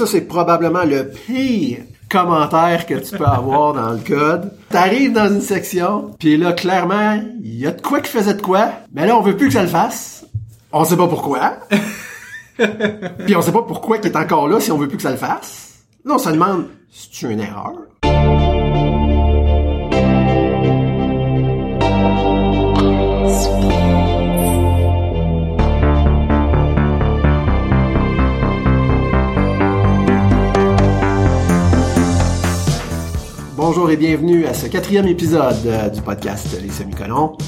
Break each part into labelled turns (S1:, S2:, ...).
S1: ça c'est probablement le pire commentaire que tu peux avoir dans le code. T'arrives dans une section, puis là clairement, il y a de quoi qui faisait de quoi, mais là on veut plus que ça le fasse. On sait pas pourquoi. puis on sait pas pourquoi il est encore là si on veut plus que ça le fasse. Là on se demande, c'est une erreur? Bonjour et bienvenue à ce quatrième épisode euh, du podcast Les Semicolons.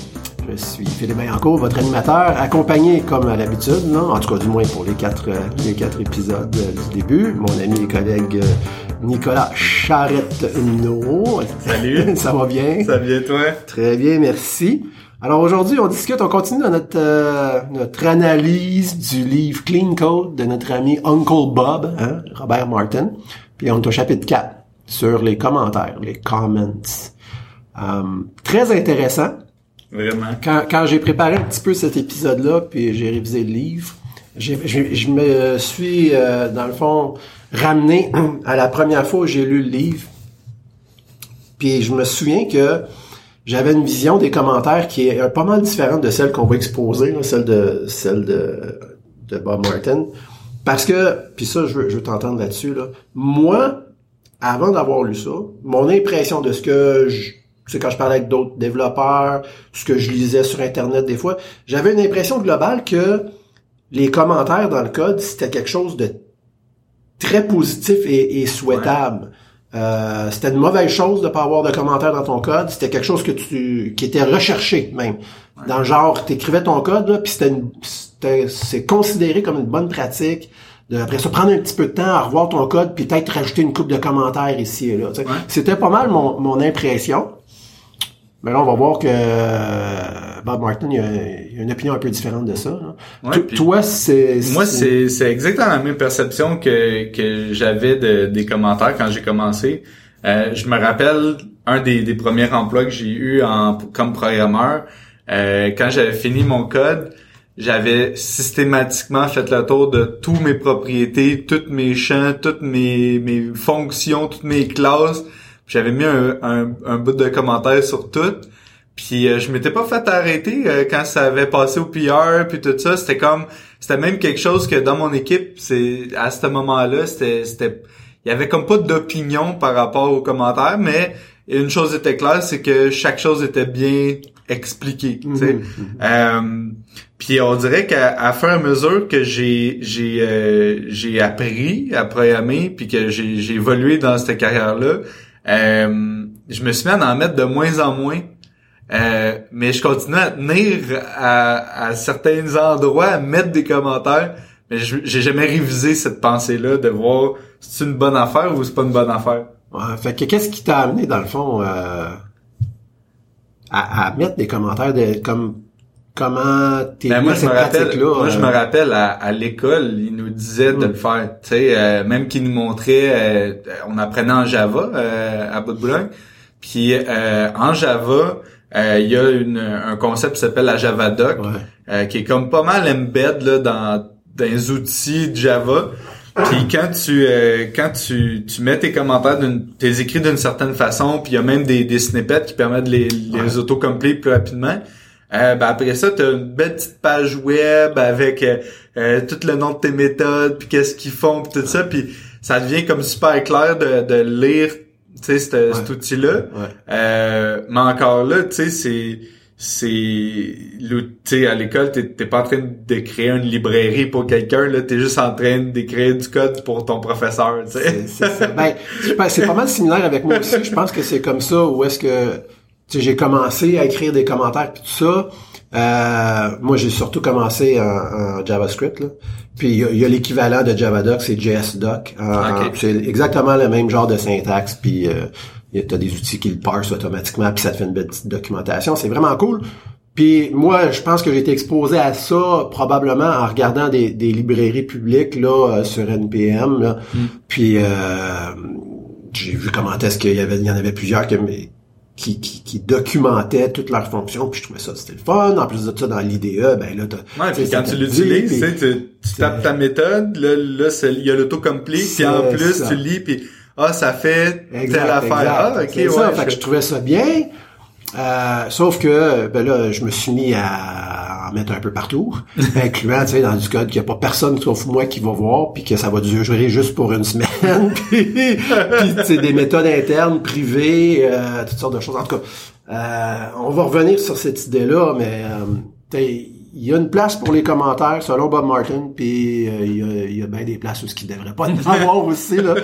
S1: Je suis Philippe Maillancourt, votre animateur, accompagné comme à l'habitude, non? en tout cas du moins pour les quatre, euh, les quatre épisodes euh, du début, mon ami et collègue Nicolas Charrette-No.
S2: Salut!
S1: Ça va bien?
S2: Ça va bien toi?
S1: Très bien, merci. Alors aujourd'hui, on discute, on continue dans notre notre analyse du livre Clean Code de notre ami Uncle Bob, hein, Robert Martin. Puis on est au chapitre 4 sur les commentaires, les comments. Euh, très intéressant.
S2: Vraiment.
S1: Quand, quand j'ai préparé un petit peu cet épisode-là, puis j'ai révisé le livre, je, je me suis, euh, dans le fond, ramené à la première fois où j'ai lu le livre. Puis je me souviens que j'avais une vision des commentaires qui est pas mal différente de celle qu'on va exposer, celle de celle de, de Bob Martin. Parce que, puis ça, je veux, je veux t'entendre là-dessus, là. Moi, avant d'avoir lu ça, mon impression de ce que je, c'est quand je parlais avec d'autres développeurs, ce que je lisais sur Internet des fois, j'avais une impression globale que les commentaires dans le code, c'était quelque chose de très positif et, souhaitable. Euh, c'était une mauvaise chose de pas avoir de commentaires dans ton code. C'était quelque chose que tu qui était recherché même. Dans le genre, t'écrivais ton code là, puis c'était c'est considéré comme une bonne pratique après ça, prendre un petit peu de temps à revoir ton code, puis peut-être rajouter une coupe de commentaires ici et là. C'était pas mal mon, mon impression. Mais là, on va voir que euh, Bob Martin, il a, il a, une opinion un peu différente de ça. toi, c'est...
S2: Moi, c'est, c'est exactement la même perception que, que j'avais de, des commentaires quand j'ai commencé. Euh, je me rappelle un des, des premiers emplois que j'ai eu en, comme programmeur. Euh, quand j'avais fini mon code, j'avais systématiquement fait le tour de tous mes propriétés, tous mes champs, toutes mes, mes fonctions, toutes mes classes. J'avais mis un, un, bout de commentaire sur tout. Puis euh, je m'étais pas fait arrêter euh, quand ça avait passé au PR puis tout ça. C'était comme c'était même quelque chose que dans mon équipe, c'est à ce moment-là, c'était c'était il y avait comme pas d'opinion par rapport aux commentaires, mais une chose était claire, c'est que chaque chose était bien expliquée. Mm puis on dirait qu'à à fur et à mesure que j'ai j'ai euh, j'ai appris à programmer puis que j'ai j'ai évolué dans cette carrière là, euh, je me suis mis à en mettre de moins en moins. Euh, mais je continue à tenir à, à certains endroits à mettre des commentaires. Mais j'ai jamais révisé cette pensée-là de voir si c'est une bonne affaire ou c'est pas une bonne affaire.
S1: Ouais, fait que qu'est-ce qui t'a amené dans le fond à, à mettre des commentaires de comme comment t'es
S2: ben moi, je me rappelle, Moi, je me euh? rappelle, à, l'école, ils nous disaient de le faire. Tu sais, euh, même qu'ils nous montraient, euh, on apprenait en Java à bout de Boulogne. Puis en Java, il y a une, un concept qui s'appelle la Java Doc, qui est comme pas mal embed là, dans, dans les outils de Java. Puis quand tu quand tu, tu mets tes commentaires d'une tes écrits d'une certaine façon, puis il y a même des, des snippets qui permettent de les, les autocompléter plus rapidement euh, ben après ça, tu as une belle petite page web avec euh, euh, tout le nom de tes méthodes, puis qu'est-ce qu'ils font, puis tout ça, puis ça devient comme super clair de, de lire tu sais cet outil-là. Euh, mais encore là, tu sais, c'est c'est tu à l'école t'es pas en train de créer une librairie pour quelqu'un là t'es juste en train d'écrire du code pour ton professeur tu sais
S1: c'est ben, c'est pas mal similaire avec moi aussi je pense que c'est comme ça où est-ce que j'ai commencé à écrire des commentaires et tout ça. Euh, moi, j'ai surtout commencé en, JavaScript. Là. Puis il y a, l'équivalent de JavaDoc, c'est JSDoc. C'est exactement le même genre de syntaxe. Puis euh, tu as des outils qui le parsent automatiquement, puis ça te fait une belle petite documentation. C'est vraiment cool. Puis moi, je pense que j'ai été exposé à ça probablement en regardant des, librairies publiques là euh, sur NPM. Là. Mm. Puis euh, j'ai vu comment est-ce qu'il y avait, il y en avait plusieurs que qui, qui, qui documentaient toutes leurs fonctions, puis je trouvais ça c'était le fun. En plus de ça, dans l'IDE, ben là, t'as-
S2: Ouais, puis quand tu l'utilises, tu tu, tapes ta méthode, là, là il y a l'autocomplete, puis en plus,
S1: ça.
S2: tu lis, puis ah, ça fait
S1: Exact,
S2: telle affaire. Ah, ok,
S1: C'est
S2: ouais.
S1: ça, fait que
S2: je-
S1: je trouvais ça bien. Euh, sauf que ben là, je me suis mis à en mettre un peu partout, incluant tu sais dans du code qu'il n'y a pas personne sauf moi qui va voir, puis que ça va durer juste pour une semaine, puis, sais, des méthodes internes, privées, euh, toutes sortes de choses. En tout cas, euh, on va revenir sur cette idée-là, mais euh, il y a une place pour les commentaires selon Bob Martin, puis euh, il y, a, il y a bien des places où ce qui devrait pas en avoir aussi là.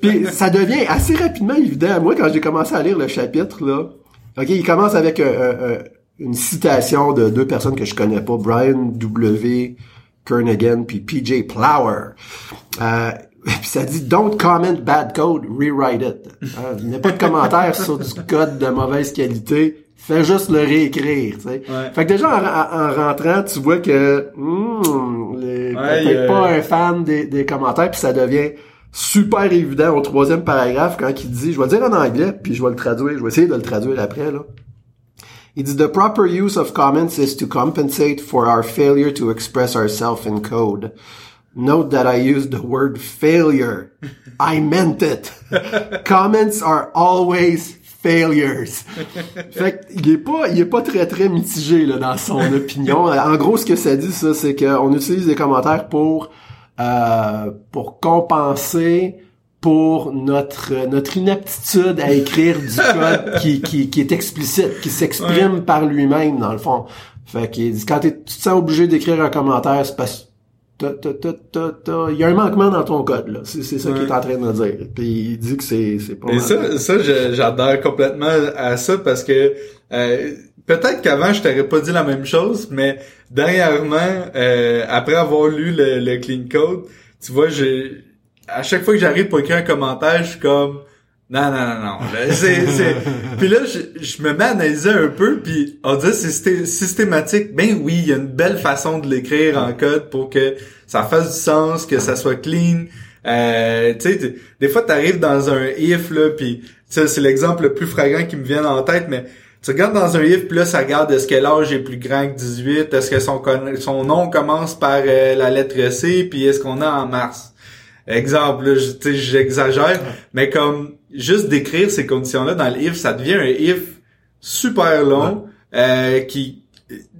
S1: Puis ça devient assez rapidement évident. Moi, quand j'ai commencé à lire le chapitre là, ok, il commence avec euh, euh, une citation de deux personnes que je connais pas, Brian W. Kernaghan puis PJ Plower. Euh, puis ça dit Don't comment bad code, rewrite it. Il n'y a pas de commentaire sur du code de mauvaise qualité. Fais juste le réécrire, tu sais.
S2: Ouais.
S1: Fait que déjà en, en- en rentrant, tu vois que hmm, les-
S2: Ouais,
S1: peut-être
S2: euh,
S1: pas un fan des, des commentaires, puis ça devient super évident au troisième paragraphe quand il dit, je vais le dire en anglais, puis je vais le traduire, je vais essayer de le traduire après là. Il dit the proper use of comments is to compensate for our failure to express ourselves in code. Note that I used the word failure. I meant it. Comments are always failures. Fait qu'il est pas, il est pas très très mitigé là dans son opinion. En gros, ce que ça dit ça, c'est qu'on utilise des commentaires pour euh, pour compenser pour notre notre inaptitude à écrire du code qui, qui, qui est explicite, qui s'exprime par lui-même dans le fond. Fait qu'il dit quand tu te sens obligé d'écrire un commentaire, c'est parce il y a un manquement dans ton code là. C'est c'est ça qu'il est en train de dire. Puis il dit que c'est c'est pas
S2: Et
S1: mal.
S2: ça, ça je- j'adhère complètement à ça parce que euh, peut-être qu'avant je t'aurais pas dit la même chose, mais dernièrement, euh, après avoir lu le, le clean code, tu vois, j'ai à chaque fois que j'arrive pour écrire un commentaire, je suis comme non, non, non, non. C'est, c'est... Puis là, je, je me mets à analyser un peu, puis on dit c'est systé- systématique. Ben oui, il y a une belle façon de l'écrire en code pour que ça fasse du sens, que ça soit clean. Euh, tu sais, des fois, t'arrives dans un if, là, puis c'est l'exemple le plus flagrant qui me vient en tête, mais tu regardes dans un if, puis là, ça regarde est-ce que l'âge est plus grand que 18, est-ce que son, son nom commence par euh, la lettre C, puis est-ce qu'on a en mars? Exemple, là, j'exagère, mais comme juste d'écrire ces conditions-là dans le if, ça devient un if super long euh, qui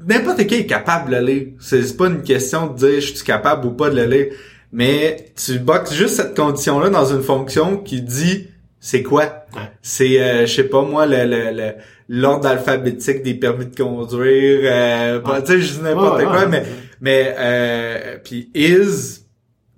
S2: n'importe qui est capable de le lire. C'est pas une question de dire je suis capable ou pas de le lire, mais tu boxes juste cette condition-là dans une fonction qui dit c'est quoi?
S1: Ouais.
S2: C'est euh, je sais pas moi le le- le- l'ordre alphabétique des permis de conduire. Euh, bah, tu sais je dis n'importe
S1: Ouais, ouais,
S2: quoi,
S1: ouais.
S2: mais mais euh, puis is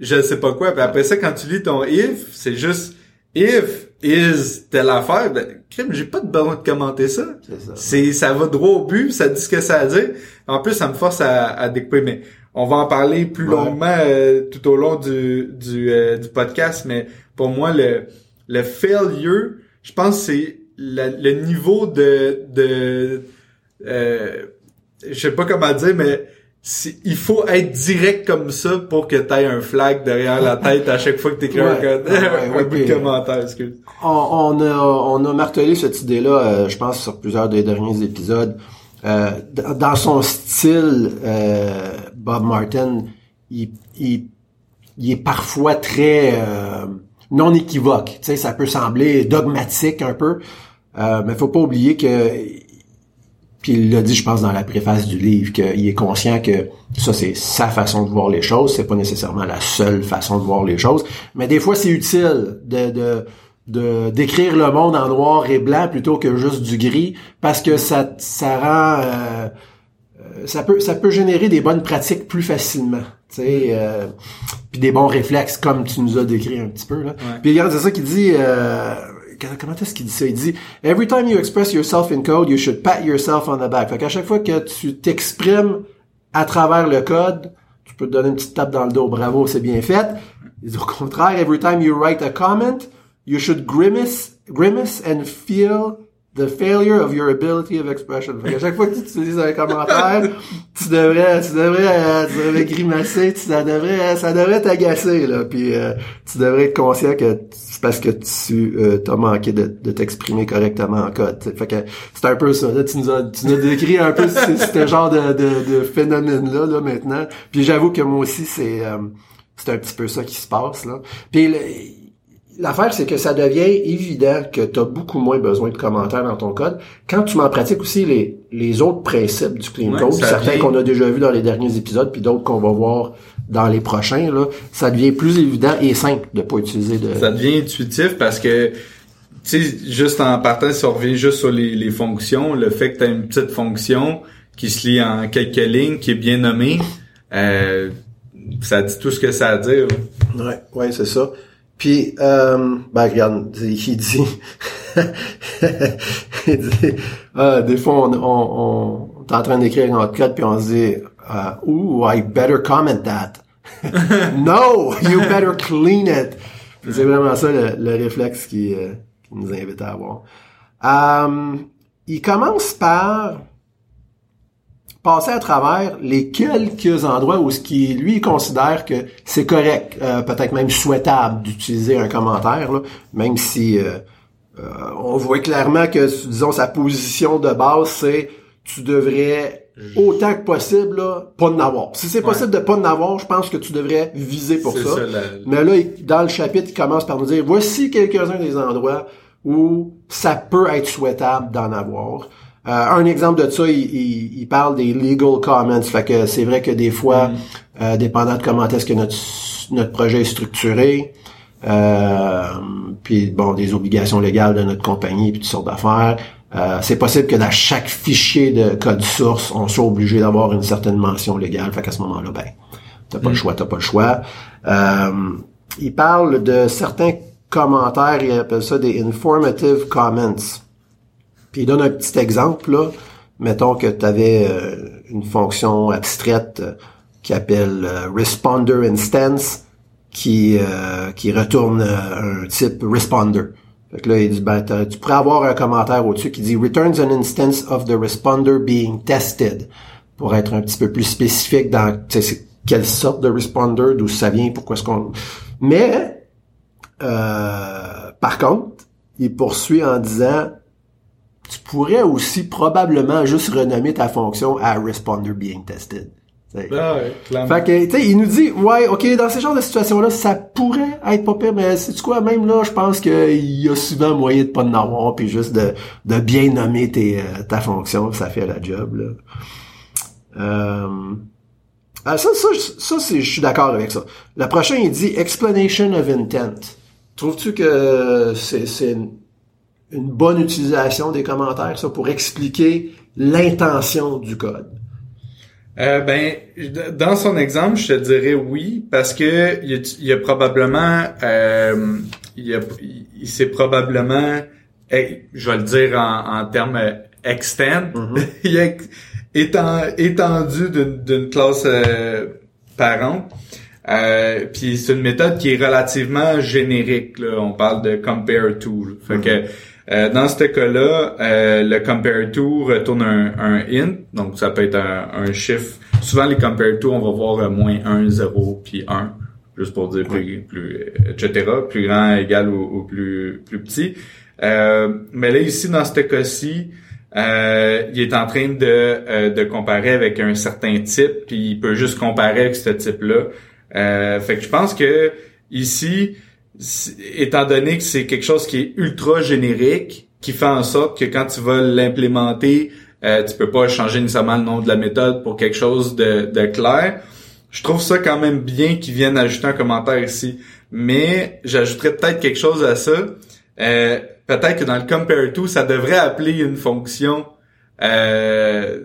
S2: je sais pas quoi. Puis après ça, quand tu lis ton if, c'est juste if is telle affaire. Ben, crime, j'ai pas de besoin de commenter ça.
S1: C'est ça.
S2: C'est, ça va droit au but, ça dit ce que ça a dire. En plus, ça me force à, à découper. Mais on va en parler plus
S1: Ouais.
S2: longuement euh, tout au long du du, euh, du podcast. Mais pour moi, le le failure, je pense, que c'est le niveau de de euh, je sais pas comment dire, mais il faut être direct comme ça pour que tu aies un flag derrière la tête à chaque fois que tu écris un, code-
S1: ouais,
S2: un bout de commentaire. Excuse.
S1: on, on a on a martelé cette idée-là, euh, je pense sur plusieurs des derniers épisodes. Euh, dans son style, euh, Bob Martin, il, il, il est parfois très euh, non équivoque. Tu sais, ça peut sembler dogmatique un peu, euh, mais faut pas oublier que puis il l'a dit, je pense, dans la préface du livre, qu'il est conscient que ça, c'est sa façon de voir les choses. C'est pas nécessairement la seule façon de voir les choses. Mais des fois, c'est utile de, de, de, d'écrire le monde en noir et blanc plutôt que juste du gris, parce que ça, ça rend, euh, euh, ça peut, ça peut générer des bonnes pratiques plus facilement. Tu sais, euh, puis des bons réflexes, comme tu nous as décrit un petit peu, là. Puis regarde, c'est ça qu'il dit, euh, comment est-ce qu'il dit ça? Il dit Every time you express yourself in code, you should pat yourself on the back. Fait qu'à chaque fois que tu t'exprimes à travers le code, tu peux te donner une petite tape dans le dos. Bravo, c'est bien fait. Il dit au contraire, every time you write a comment, you should grimace, grimace and feel The failure of your ability of expression. Fait à chaque fois que tu utilises un commentaire, tu devrais, tu devrais, euh, tu devrais grimacer, tu, ça devrait, ça devrait t'agacer, là. Puis euh, tu devrais être conscient que c'est parce que tu euh, t'as manqué de, t'exprimer correctement en code. Fait que c'est un peu ça. Là, tu nous as, tu nous décrit un peu ce genre de, de, de phénomène-là, là, maintenant. Puis j'avoue que moi aussi, c'est, c'est un petit peu ça qui se passe, là. Puis L'affaire, c'est que ça devient évident que tu as beaucoup moins besoin de commentaires dans ton code. Quand tu m'en pratiques aussi les, les autres principes du clean code, certains qu'on a déjà vus dans les derniers épisodes, puis d'autres qu'on va voir dans les prochains, là, ça devient plus évident et simple de pas utiliser de...
S2: Ça devient intuitif parce que, tu sais, juste en partant, si on revient juste sur les, les fonctions, le fait que tu as une petite fonction qui se lit en quelques lignes, qui est bien nommée, euh, ça dit tout ce que ça a à dire.
S1: Ouais, ouais, c'est ça. Puis, euh, ben regarde, il dit, il dit ah, des fois, on, on, on est en train d'écrire notre code, puis on se dit, uh, ooh, I better comment that. no, you better clean it. C'est vraiment ça le, le réflexe qui, euh, qui, nous invite à avoir. Euh, il commence par passer à travers les quelques endroits où ce qui lui considère que c'est correct, euh, peut-être même souhaitable d'utiliser un commentaire, là, même si euh, euh, on voit clairement que, disons, sa position de base, c'est tu devrais autant que possible là, pas en avoir. Si c'est possible de pas en avoir, je pense que tu devrais viser pour ça. Mais là, dans le chapitre, il commence par nous dire voici quelques-uns des endroits où ça peut être souhaitable d'en avoir. Euh, un exemple de ça, il, il, parle des legal comments. Fait que c'est vrai que des fois, mm. euh, dépendant de comment est-ce que notre, notre projet est structuré, euh, puis bon, des obligations légales de notre compagnie, puis toutes sortes d'affaires, c'est possible que dans chaque fichier de code source, on soit obligé d'avoir une certaine mention légale. Fait qu'à ce moment-là, ben, t'as pas le mm. choix, t'as pas le choix. il parle de certains commentaires, il appelle ça des informative comments. Il donne un petit exemple, là. Mettons que tu avais euh, une fonction abstraite euh, qui appelle euh, responder instance qui qui retourne un type responder. Fait que là, il dit, ben, tu pourrais avoir un commentaire au-dessus qui dit returns an instance of the responder being tested pour être un petit peu plus spécifique dans quelle sorte de responder, d'où ça vient, pourquoi est-ce qu'on... Mais, par contre, il poursuit en disant tu pourrais aussi probablement juste renommer ta fonction à responder being tested.
S2: Ah ouais,
S1: fait que, tu sais, il nous dit, ouais, ok, dans ce genre de situation-là, ça pourrait être pas pire, mais c'est quoi, même là, je pense qu'il y a souvent moyen de pas en avoir, puis juste de, de bien nommer tes, euh, ta fonction, ça fait la job, là. Euh, ah, ça, ça, ça, c'est, je suis d'accord avec ça. Le prochain, il dit explanation of intent. Trouves-tu que c'est, c'est une bonne utilisation des commentaires, ça, pour expliquer l'intention du code?
S2: Euh, ben, dans son exemple, je te dirais oui, parce que il y a, probablement, euh, il, a, il s'est probablement, je vais le dire en, en termes extend, mm-hmm. il est étendu d'une classe euh, parent. Euh, puis c'est une méthode qui est relativement générique. Là. On parle de compare to. Fait que mm-hmm. Euh, dans ce cas-là, euh, le compare to retourne un, un, int, donc ça peut être un, chiffre. Souvent les compare to, on va voir euh, moins 1, 0, puis 1, juste pour dire plus, plus etc. Plus grand égal ou, plus plus petit. mais là ici dans ce cas-ci, il est en train de, de comparer avec un certain type, puis il peut juste comparer avec ce type-là. fait que je pense que ici, étant donné que c'est quelque chose qui est ultra générique, qui fait en sorte que quand tu vas l'implémenter, euh, tu peux pas changer nécessairement le nom de la méthode pour quelque chose de, de clair. Je trouve ça quand même bien qu'ils viennent ajouter un commentaire ici. Mais j'ajouterais peut-être quelque chose à ça. Euh, peut-être que dans le compare to, ça devrait appeler une fonction euh,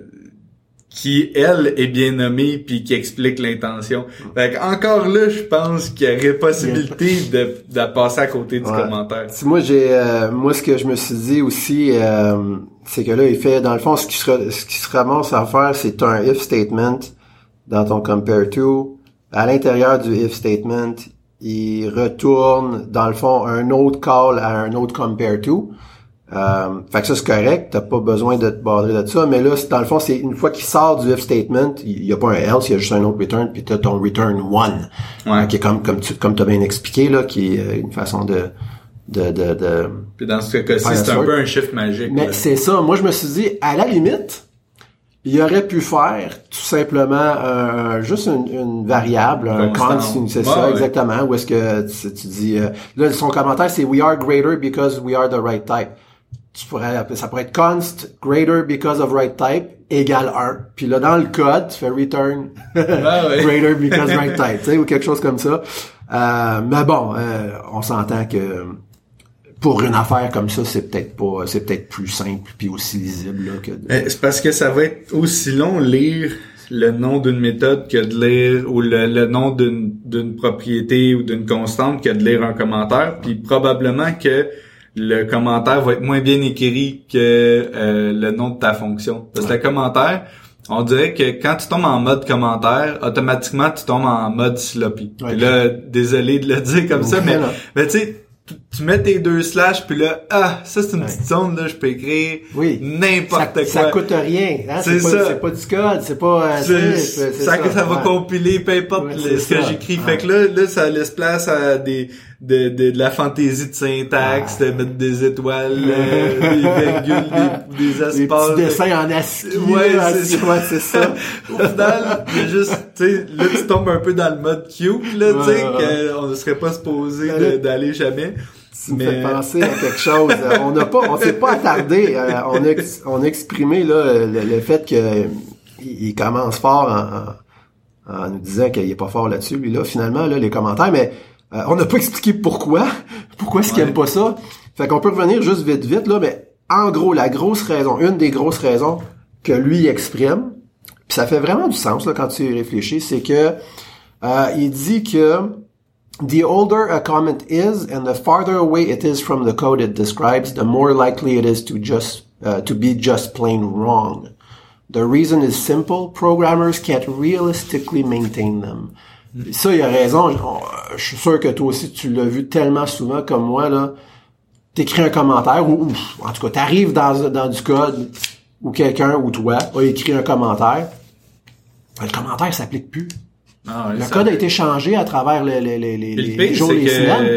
S2: qui elle est bien nommée puis qui explique l'intention. Fait encore là, je pense qu'il y aurait possibilité de, de passer à côté du commentaire.
S1: Si moi j'ai euh, moi ce que je me suis dit aussi euh, c'est que là il fait dans le fond ce qui sera ce qui se ramasse à faire c'est un if statement dans ton compare to à l'intérieur du if statement, il retourne dans le fond un autre call à un autre compare to Euh, fait que ça c'est correct, t'as pas besoin de te barrer de ça, mais là, dans le fond, c'est une fois qu'il sort du if statement, il y a pas un else, il y a juste un autre return, puis t'as ton return one,
S2: Ouais.
S1: qui est comme comme tu comme t'as bien expliqué là, qui est euh, une façon de de de, de...
S2: Puis dans ce cas-ci, c'est un peu un chiffre magique.
S1: mais c'est ça. Moi, je me suis dit, à la limite, il aurait pu faire tout simplement un- juste une, une variable, un
S2: Constant.
S1: c'est ça
S2: ouais.
S1: exactement. Où est-ce que tu, tu dis euh, là son commentaire c'est we are greater because we are the right type. Tu pourrais appeler- ça pourrait être const greater because of right type égale 1. Puis là dans le code tu fais return
S2: ouais.
S1: greater because right type, tu sais ou quelque chose comme ça. Euh, mais bon, euh, on s'entend que pour une affaire comme ça, c'est peut-être pas, c'est peut-être plus simple puis aussi lisible là, que. de-
S2: Euh, C'est parce que ça va être aussi long lire le nom d'une méthode que de lire ou le, le nom d'une d'une propriété ou d'une constante que de lire un commentaire. Puis probablement que le commentaire va être moins bien écrit que euh, le nom de ta fonction. Parce que le commentaire, on dirait que quand tu tombes en mode commentaire, automatiquement tu tombes en mode sloppy.
S1: Ouais.
S2: Puis là, désolé de le dire comme ça, mais, tu sais, tu- mets tes deux slash puis là, ah, ça c'est une
S1: Ouais.
S2: petite zone là, je peux écrire
S1: Oui.
S2: n'importe
S1: ça,
S2: quoi.
S1: ça coûte rien. Hein?
S2: C'est ça.
S1: c'est pas du code, c'est pas. euh,
S2: ça, que ça va
S1: ouais.
S2: compiler, peu importe
S1: Ouais,
S2: ce que
S1: ça.
S2: j'écris. Fait que là, là, ça laisse place à des de, de, de la fantaisie de syntaxe, de mettre des étoiles, euh, des virgules, des, des espaces.
S1: petits dessins en ASCII.
S2: Ouais, c'est ça.
S1: ouais, c'est ça.
S2: Au final, juste, tu sais, là, tu tombes un peu dans le mode cute, là, tu sais,
S1: Ouais,
S2: qu'on ne serait pas supposé
S1: Ben
S2: d'aller jamais.
S1: Tu me fais penser à quelque chose. On n'a pas, on s'est pas attardé. euh, on, a, on a exprimé là le, le fait que il, commence fort en, en, en nous disant qu'il est pas fort là-dessus. Lui là, finalement là, les commentaires, mais euh, on n'a pas expliqué pourquoi. Pourquoi est-ce qu'il
S2: Ouais.
S1: aime pas ça Fait qu'on peut revenir juste vite vite là, mais en gros la grosse raison, une des grosses raisons que lui exprime, puis ça fait vraiment du sens là quand tu y réfléchis, c'est que euh, il dit que The older a comment is and the farther away it is from the code it describes, the more likely it is to just uh, to be just plain wrong. The reason is simple. Programmers can't realistically maintain them. Ça, il a raison. On- Je suis sûr que toi aussi, tu l'as vu tellement souvent comme moi, là. T'écris un commentaire ou, ou, en tout cas, t'arrives dans, dans du code où quelqu'un ou toi a écrit un commentaire. Le commentaire s'applique plus.
S2: Ah
S1: Le
S2: ça-
S1: code a été changé à travers les, les, les, les,
S2: Puis
S1: les
S2: le pire,
S1: jours,
S2: c'est
S1: les semaines.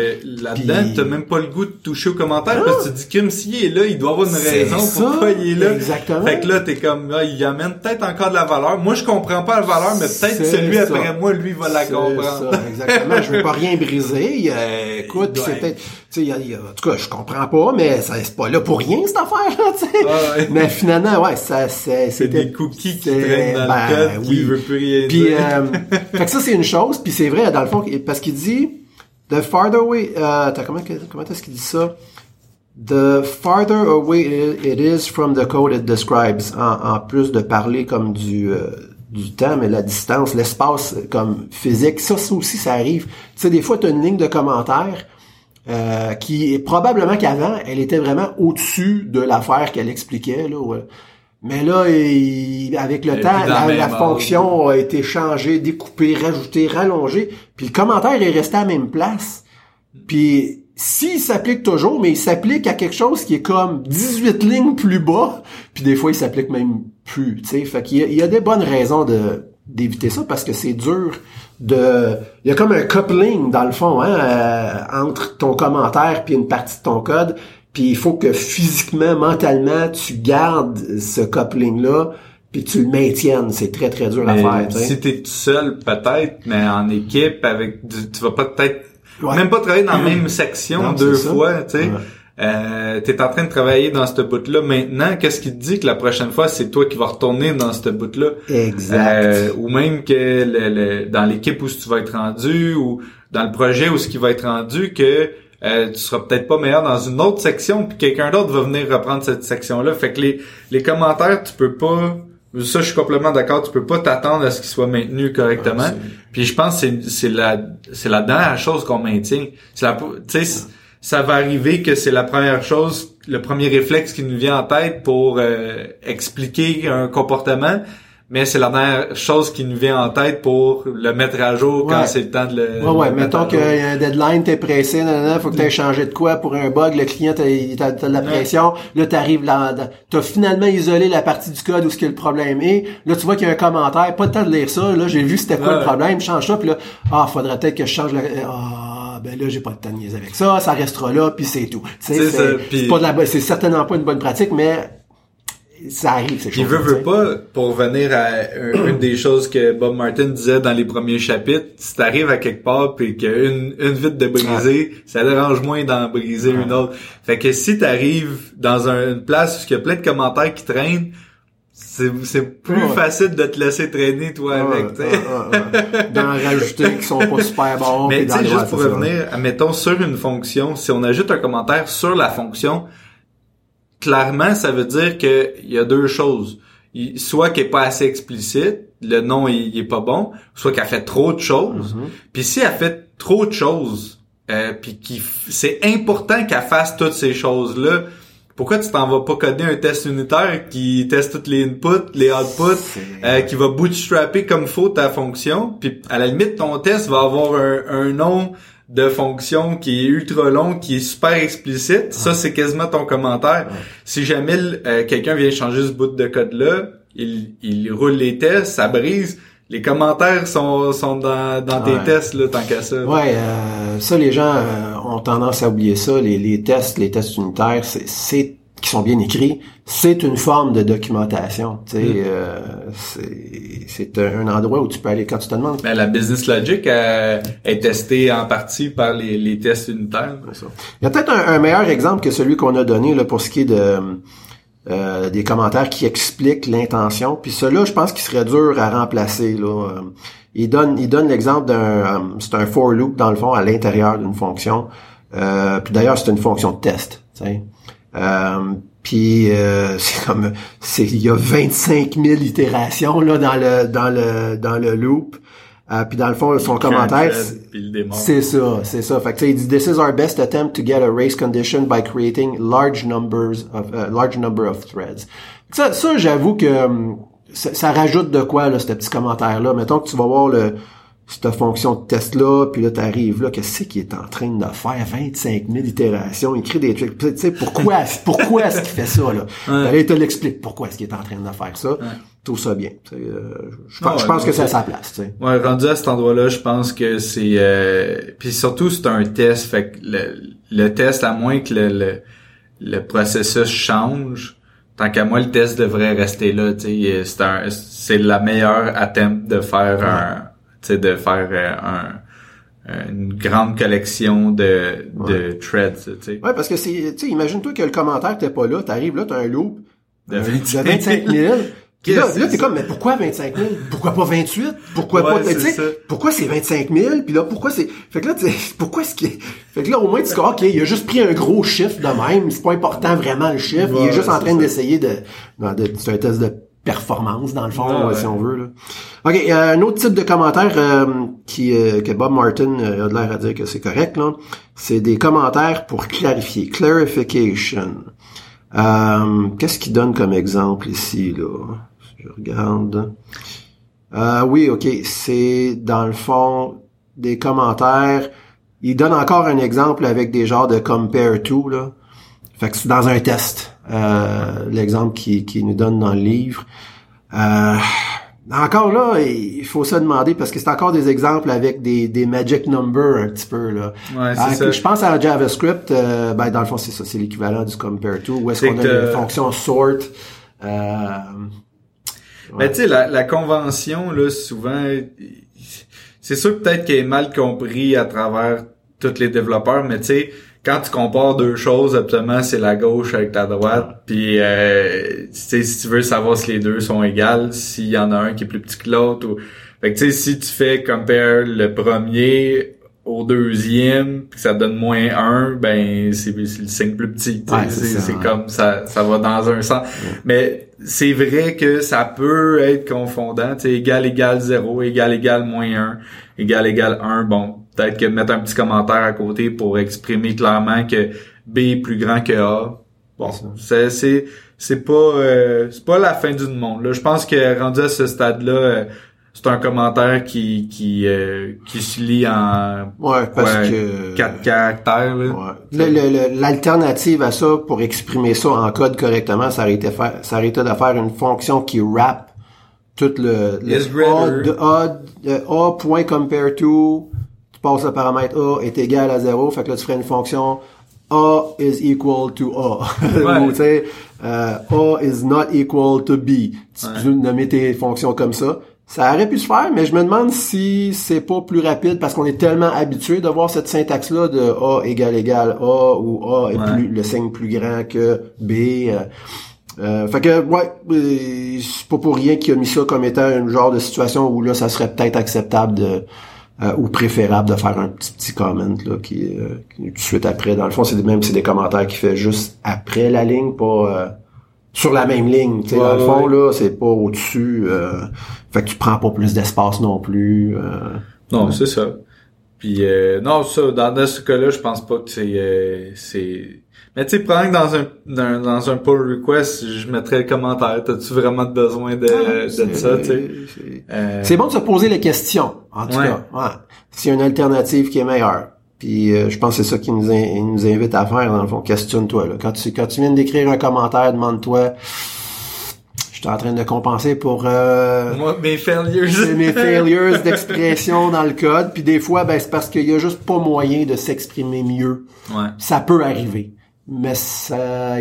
S2: là-dedans,
S1: Puis-
S2: t'as même pas le goût de toucher aux commentaires parce que tu dis comme s'il est là, il doit avoir une raison
S1: ça,
S2: pourquoi il est là.
S1: exactement.
S2: Fait que là, t'es comme, ah, il amène peut-être encore de la valeur. Moi, je comprends pas la valeur, mais peut-être que
S1: C'est
S2: celui
S1: ça.
S2: après moi, lui, va la
S1: C'est
S2: comprendre.
S1: ça, exactement. Je veux pas rien briser. Euh, écoute, c'est peut-être, y a- y a- en tout cas, je comprends pas, mais c'est pas là pour rien cette sais.
S2: Ah ouais.
S1: Mais finalement, ouais, ça, c'est,
S2: C'est des cookies qui traînent dans
S1: ben,
S2: le code,
S1: oui.
S2: veut plus rien
S1: Puis,
S2: dire.
S1: euh, fait que ça, c'est une chose. Puis c'est vrai, dans le fond, parce qu'il dit, the farther away, euh, attends, comment, comment est-ce qu'il dit ça? The farther away it is from the code it describes, en, en plus de parler comme du, euh, du temps, mais la distance, l'espace comme physique, ça, ça aussi, ça arrive. Tu sais, des fois, tu as une ligne de commentaires euh, qui est probablement qu'avant, elle était vraiment au-dessus de l'affaire qu'elle expliquait. Là, ouais. Mais là, il- avec le temps, la,
S2: la
S1: fonction a été changée, découpée, rajoutée, rallongée, puis le commentaire est resté à la même place. Puis s'il s'applique toujours, mais il s'applique à quelque chose qui est comme 18 lignes plus bas, puis des fois il s'applique même plus, tu sais. Fait qu'il y a, il y a des bonnes raisons de d'éviter ça parce que c'est dur de il y a comme un coupling dans le fond hein, euh, entre ton commentaire puis une partie de ton code puis il faut que physiquement mentalement tu gardes ce coupling là puis tu le maintiennes c'est très très dur à faire
S2: si t'es tout seul, peut-être, mais en équipe, avec, du- tu vas pas peut-être,
S1: Ouais.
S2: même pas travailler dans la même section
S1: Non,
S2: deux fois, tu sais.
S1: Ouais.
S2: Euh, t'es en train de travailler dans ce bout-là maintenant. Qu'est-ce qui te dit que la prochaine fois, c'est toi qui vas retourner dans ce bout-là?
S1: exact
S2: Euh, ou même que le, le- dans l'équipe où tu vas être rendu, ou dans le projet où ce qui va être rendu, que euh, tu seras peut-être pas meilleur dans une autre section, puis quelqu'un d'autre va venir reprendre cette section-là. Fait que les, les commentaires, tu peux pas... Ça, je suis complètement d'accord. Tu peux pas t'attendre à ce qu'ils soient maintenus correctement. Puis je pense que c'est c'est la c'est la dernière chose qu'on maintient. C'est la tu sais c- ça va arriver que c'est la première chose, le premier réflexe qui nous vient en tête pour euh, expliquer un comportement. mais c'est la dernière chose qui nous vient en tête pour le mettre à jour quand
S1: Ouais.
S2: c'est le temps de le.
S1: Ouais, ouais,
S2: le
S1: mettons qu'il y a un deadline, t'es pressé, nanana, faut que t'aies changé de quoi pour un bug, le client, t'as, de la pression, là, t'arrives là, t'as finalement isolé la partie du code où ce que le problème est, là, tu vois qu'il y a un commentaire, pas le temps de lire ça, là, j'ai vu c'était quoi
S2: Ouais.
S1: le problème, change ça, puis là, ah, faudrait peut-être que je change le, ah, ben là, j'ai pas le temps de niaiser avec ça, ça restera là, puis c'est tout.
S2: C'est puis-
S1: c'est pas de la, bo- c'est certainement pas une bonne pratique, mais ça arrive, ces
S2: Puis
S1: choses
S2: veut, veut pas, pour revenir à un- une des choses que Bob Martin disait dans les premiers chapitres, si t'arrives à quelque part puis qu'une une vitre de briser, ça dérange moins d'en briser une autre. Fait que si t'arrives dans un- une place où il y a plein de commentaires qui traînent, c'est c'est plus
S1: Ouais.
S2: facile de te laisser traîner toi avec, tu sais.
S1: D'en rajouter qui sont pas super bons.
S2: Mais tu juste
S1: ouais,
S2: pour revenir, admettons, sur une fonction, si on ajoute un commentaire sur la fonction, clairement, ça veut dire qu'il y a deux choses. Il- soit qu'elle est pas assez explicite, le nom il, il est pas bon, soit qu'elle fait trop de choses.
S1: Mhm.
S2: Puis si elle fait trop de choses, euh, puis qu'il f- c'est important qu'elle fasse toutes ces choses-là, pourquoi tu t'en vas pas coder un test unitaire qui teste toutes les inputs, les outputs, euh, qui va bootstrapper comme faut ta fonction, puis à la limite ton test va avoir un, un nom de fonction qui est ultra long, qui est super explicite. Ça c'est quasiment ton commentaire. Si jamais euh, quelqu'un vient changer ce bout de code là, il, il roule les tests, ça brise. Les commentaires sont, sont dans, dans
S1: Ouais.
S2: tes tests là, tant qu'à ça.
S1: Ouais, euh, ça les gens euh, ont tendance à oublier ça. Les, les tests, les tests unitaires, c'est, c'est qui sont bien écrits, c'est une forme de documentation. Tu sais,
S2: Mm.
S1: euh, c'est, c'est un, endroit où tu peux aller quand tu te demandes.
S2: Mais la business logic euh, est testée en partie par les, les tests unitaires.
S1: ça. Il y a peut-être un, un meilleur exemple que celui qu'on a donné là pour ce qui est de euh, des commentaires qui expliquent l'intention. Puis cela, je pense qu'il serait dur à remplacer. Là. Euh, Il donne, il donne l'exemple d'un, euh, c'est un for loop dans le fond à l'intérieur d'une fonction. Puis d'ailleurs, c'est une fonction de test. Euh, puis c'est comme, c'est il y a 25 000 itérations là dans le dans le dans le loop. Euh, puis dans le fond, son commentaire, c'est- ça, c'est ça. Fait que il dit this is our best attempt to get a race condition by creating large numbers of uh, large number of threads. Ça, ça j'avoue que hum, ça, ça rajoute de quoi là, ce petit commentaire là. Mettons que tu vas voir le cette fonction de test là, puis là t'arrives là, qu'est-ce qu'il est en train de faire? 25 000 itérations, il crée des trucs. Tu sais pourquoi pourquoi est-ce qu'il fait ça là?
S2: Ouais.
S1: Là, il te l'explique pourquoi est-ce qu'il est en train de faire ça? Tout ça bien. Euh, je,
S2: Ah
S1: pense- je
S2: ouais,
S1: pense que c'est à sa place. Tu sais.
S2: Ouais, rendu à cet endroit-là, je pense que c'est... Euh... Puis surtout, c'est un test. Fait que le, le test, à moins que le, le, le processus change, tant qu'à moi, le test devrait rester là. C'est un, c'est la meilleure attempt de faire un... De faire euh, un une grande collection de, de threads, tu sais.
S1: Ouais, parce que c'est, tu sais, imagine-toi que le commentaire t'es pas là, t'arrives là, t'as un loop
S2: De
S1: de
S2: 25
S1: 25 000. Puis là, là t'es
S2: c'est
S1: comme, mais pourquoi 25 000? Pourquoi pas 28? Pourquoi
S2: Ouais,
S1: pas, tu sais, pourquoi c'est 25 000? Puis là, pourquoi c'est, fait que là, tu pourquoi est-ce qu'il, fait que là, au moins, tu dis, OK, il a juste pris un gros chiffre de même, c'est pas important vraiment le chiffre, il est juste en train d'essayer de, de, de- c'est un test de performance, dans le fond,
S2: Ouais,
S1: euh, si on veut, là. OK, a un autre type de commentaire, euh, qui, euh, que Bob Martin euh, a l'air à dire que c'est correct, là. C'est des commentaires pour clarifier, clarification. Euh, qu'est-ce qu'il donne comme exemple ici, là? Je regarde. Euh, oui, ok. C'est dans le fond des commentaires. Il donne encore un exemple avec des genres de compare to, là. Fait que c'est dans un test. Euh, l'exemple qui, qui nous donne dans le livre. Euh, encore là, il faut se demander parce que c'est encore des exemples avec des, des magic numbers un petit peu là.
S2: Ouais, c'est
S1: Ah,
S2: ça.
S1: Je pense à JavaScript, euh, ben dans le fond c'est ça, c'est l'équivalent du compare to. Où est-ce qu'on a une fonction sort. Euh,
S2: Mais tu sais, la, la convention, là, souvent, c'est sûr peut-être qu'elle est mal compris à travers tous les développeurs, mais tu sais, quand tu compares deux choses, absolument, c'est la gauche avec la droite, puis euh, tu sais, si tu veux savoir si les deux sont égales, s'il y en a un qui est plus petit que l'autre, ou... Fait que tu sais, si tu fais compare le premier au deuxième, puis que ça donne moins un, ben c'est c'est le signe plus petit.
S1: Ouais, c'est
S2: comme ça, ça va dans un sens. Mais c'est vrai que ça peut être confondant. Tu égal égal 0, égal égal moins 1, égal égal 1. Bon, peut-être que mettre un petit commentaire à côté pour exprimer clairement que B est plus grand que A. bon, c'est c'est c'est pas euh, c'est pas la fin du monde. Là, je pense que rendu à ce stade-là, euh, c'est un commentaire qui qui euh, qui se lit en
S1: Ouais, parce
S2: ouais,
S1: que
S2: quatre caractères. Là.
S1: Ouais. L'alternative à ça, pour exprimer ça en code correctement, ça aurait été, faire, ça aurait été de faire une fonction qui wrap tout le, le. A, de A, A point compare to, tu passes le paramètre A est égal à 0, fait que là tu ferais une fonction A is equal to A.
S2: Ouais.
S1: Ou tu sais, euh, A is not equal to B. Tu peux nommer tes fonctions comme ça. Ça aurait pu se faire, mais je me demande si c'est pas plus rapide parce qu'on est tellement habitué de voir cette syntaxe-là de A égale égale A ou A est
S2: Ouais.
S1: plus, le signe plus grand que B. euh, euh, fait que, ouais, euh, c'est pas pour rien qu'il a mis ça comme étant un genre de situation où là, ça serait peut-être acceptable de, euh, ou préférable de faire un petit petit comment là qui, euh, qui- tout de suite après. Dans le fond, c'est même c'est des commentaires qui fait juste après la ligne, pas euh, sur la même ligne. Tu sais, dans le fond, là, c'est pas au-dessus. euh, fait que tu prends pas plus d'espace non plus. euh.
S2: Non, c'est ça. Puis euh, non, ça, dans, ce cas-là, je pense pas que c'est euh, c'est. Mais tu sais, prends que dans un, dans, dans un pull request, je mettrais le commentaire. T'as-tu vraiment besoin de, de
S1: C'est-
S2: ça, tu sais?
S1: c'est-
S2: Euh,
S1: C'est bon de se poser les questions, en tout cas. Ouais. S'il y a une alternative qui est meilleure. Puis euh, je pense que c'est ça qui nous, in- nous invite à faire, dans le fond. Questionne-toi. Quand tu quand tu viens d'écrire un commentaire, demande-toi Je suis en train de compenser pour euh,
S2: Moi, mes failures.
S1: c'est mes failures d'expression dans le code. Puis des fois, ben c'est parce qu'il y a juste pas moyen de s'exprimer mieux.
S2: Ouais.
S1: Ça peut arriver. Mais ça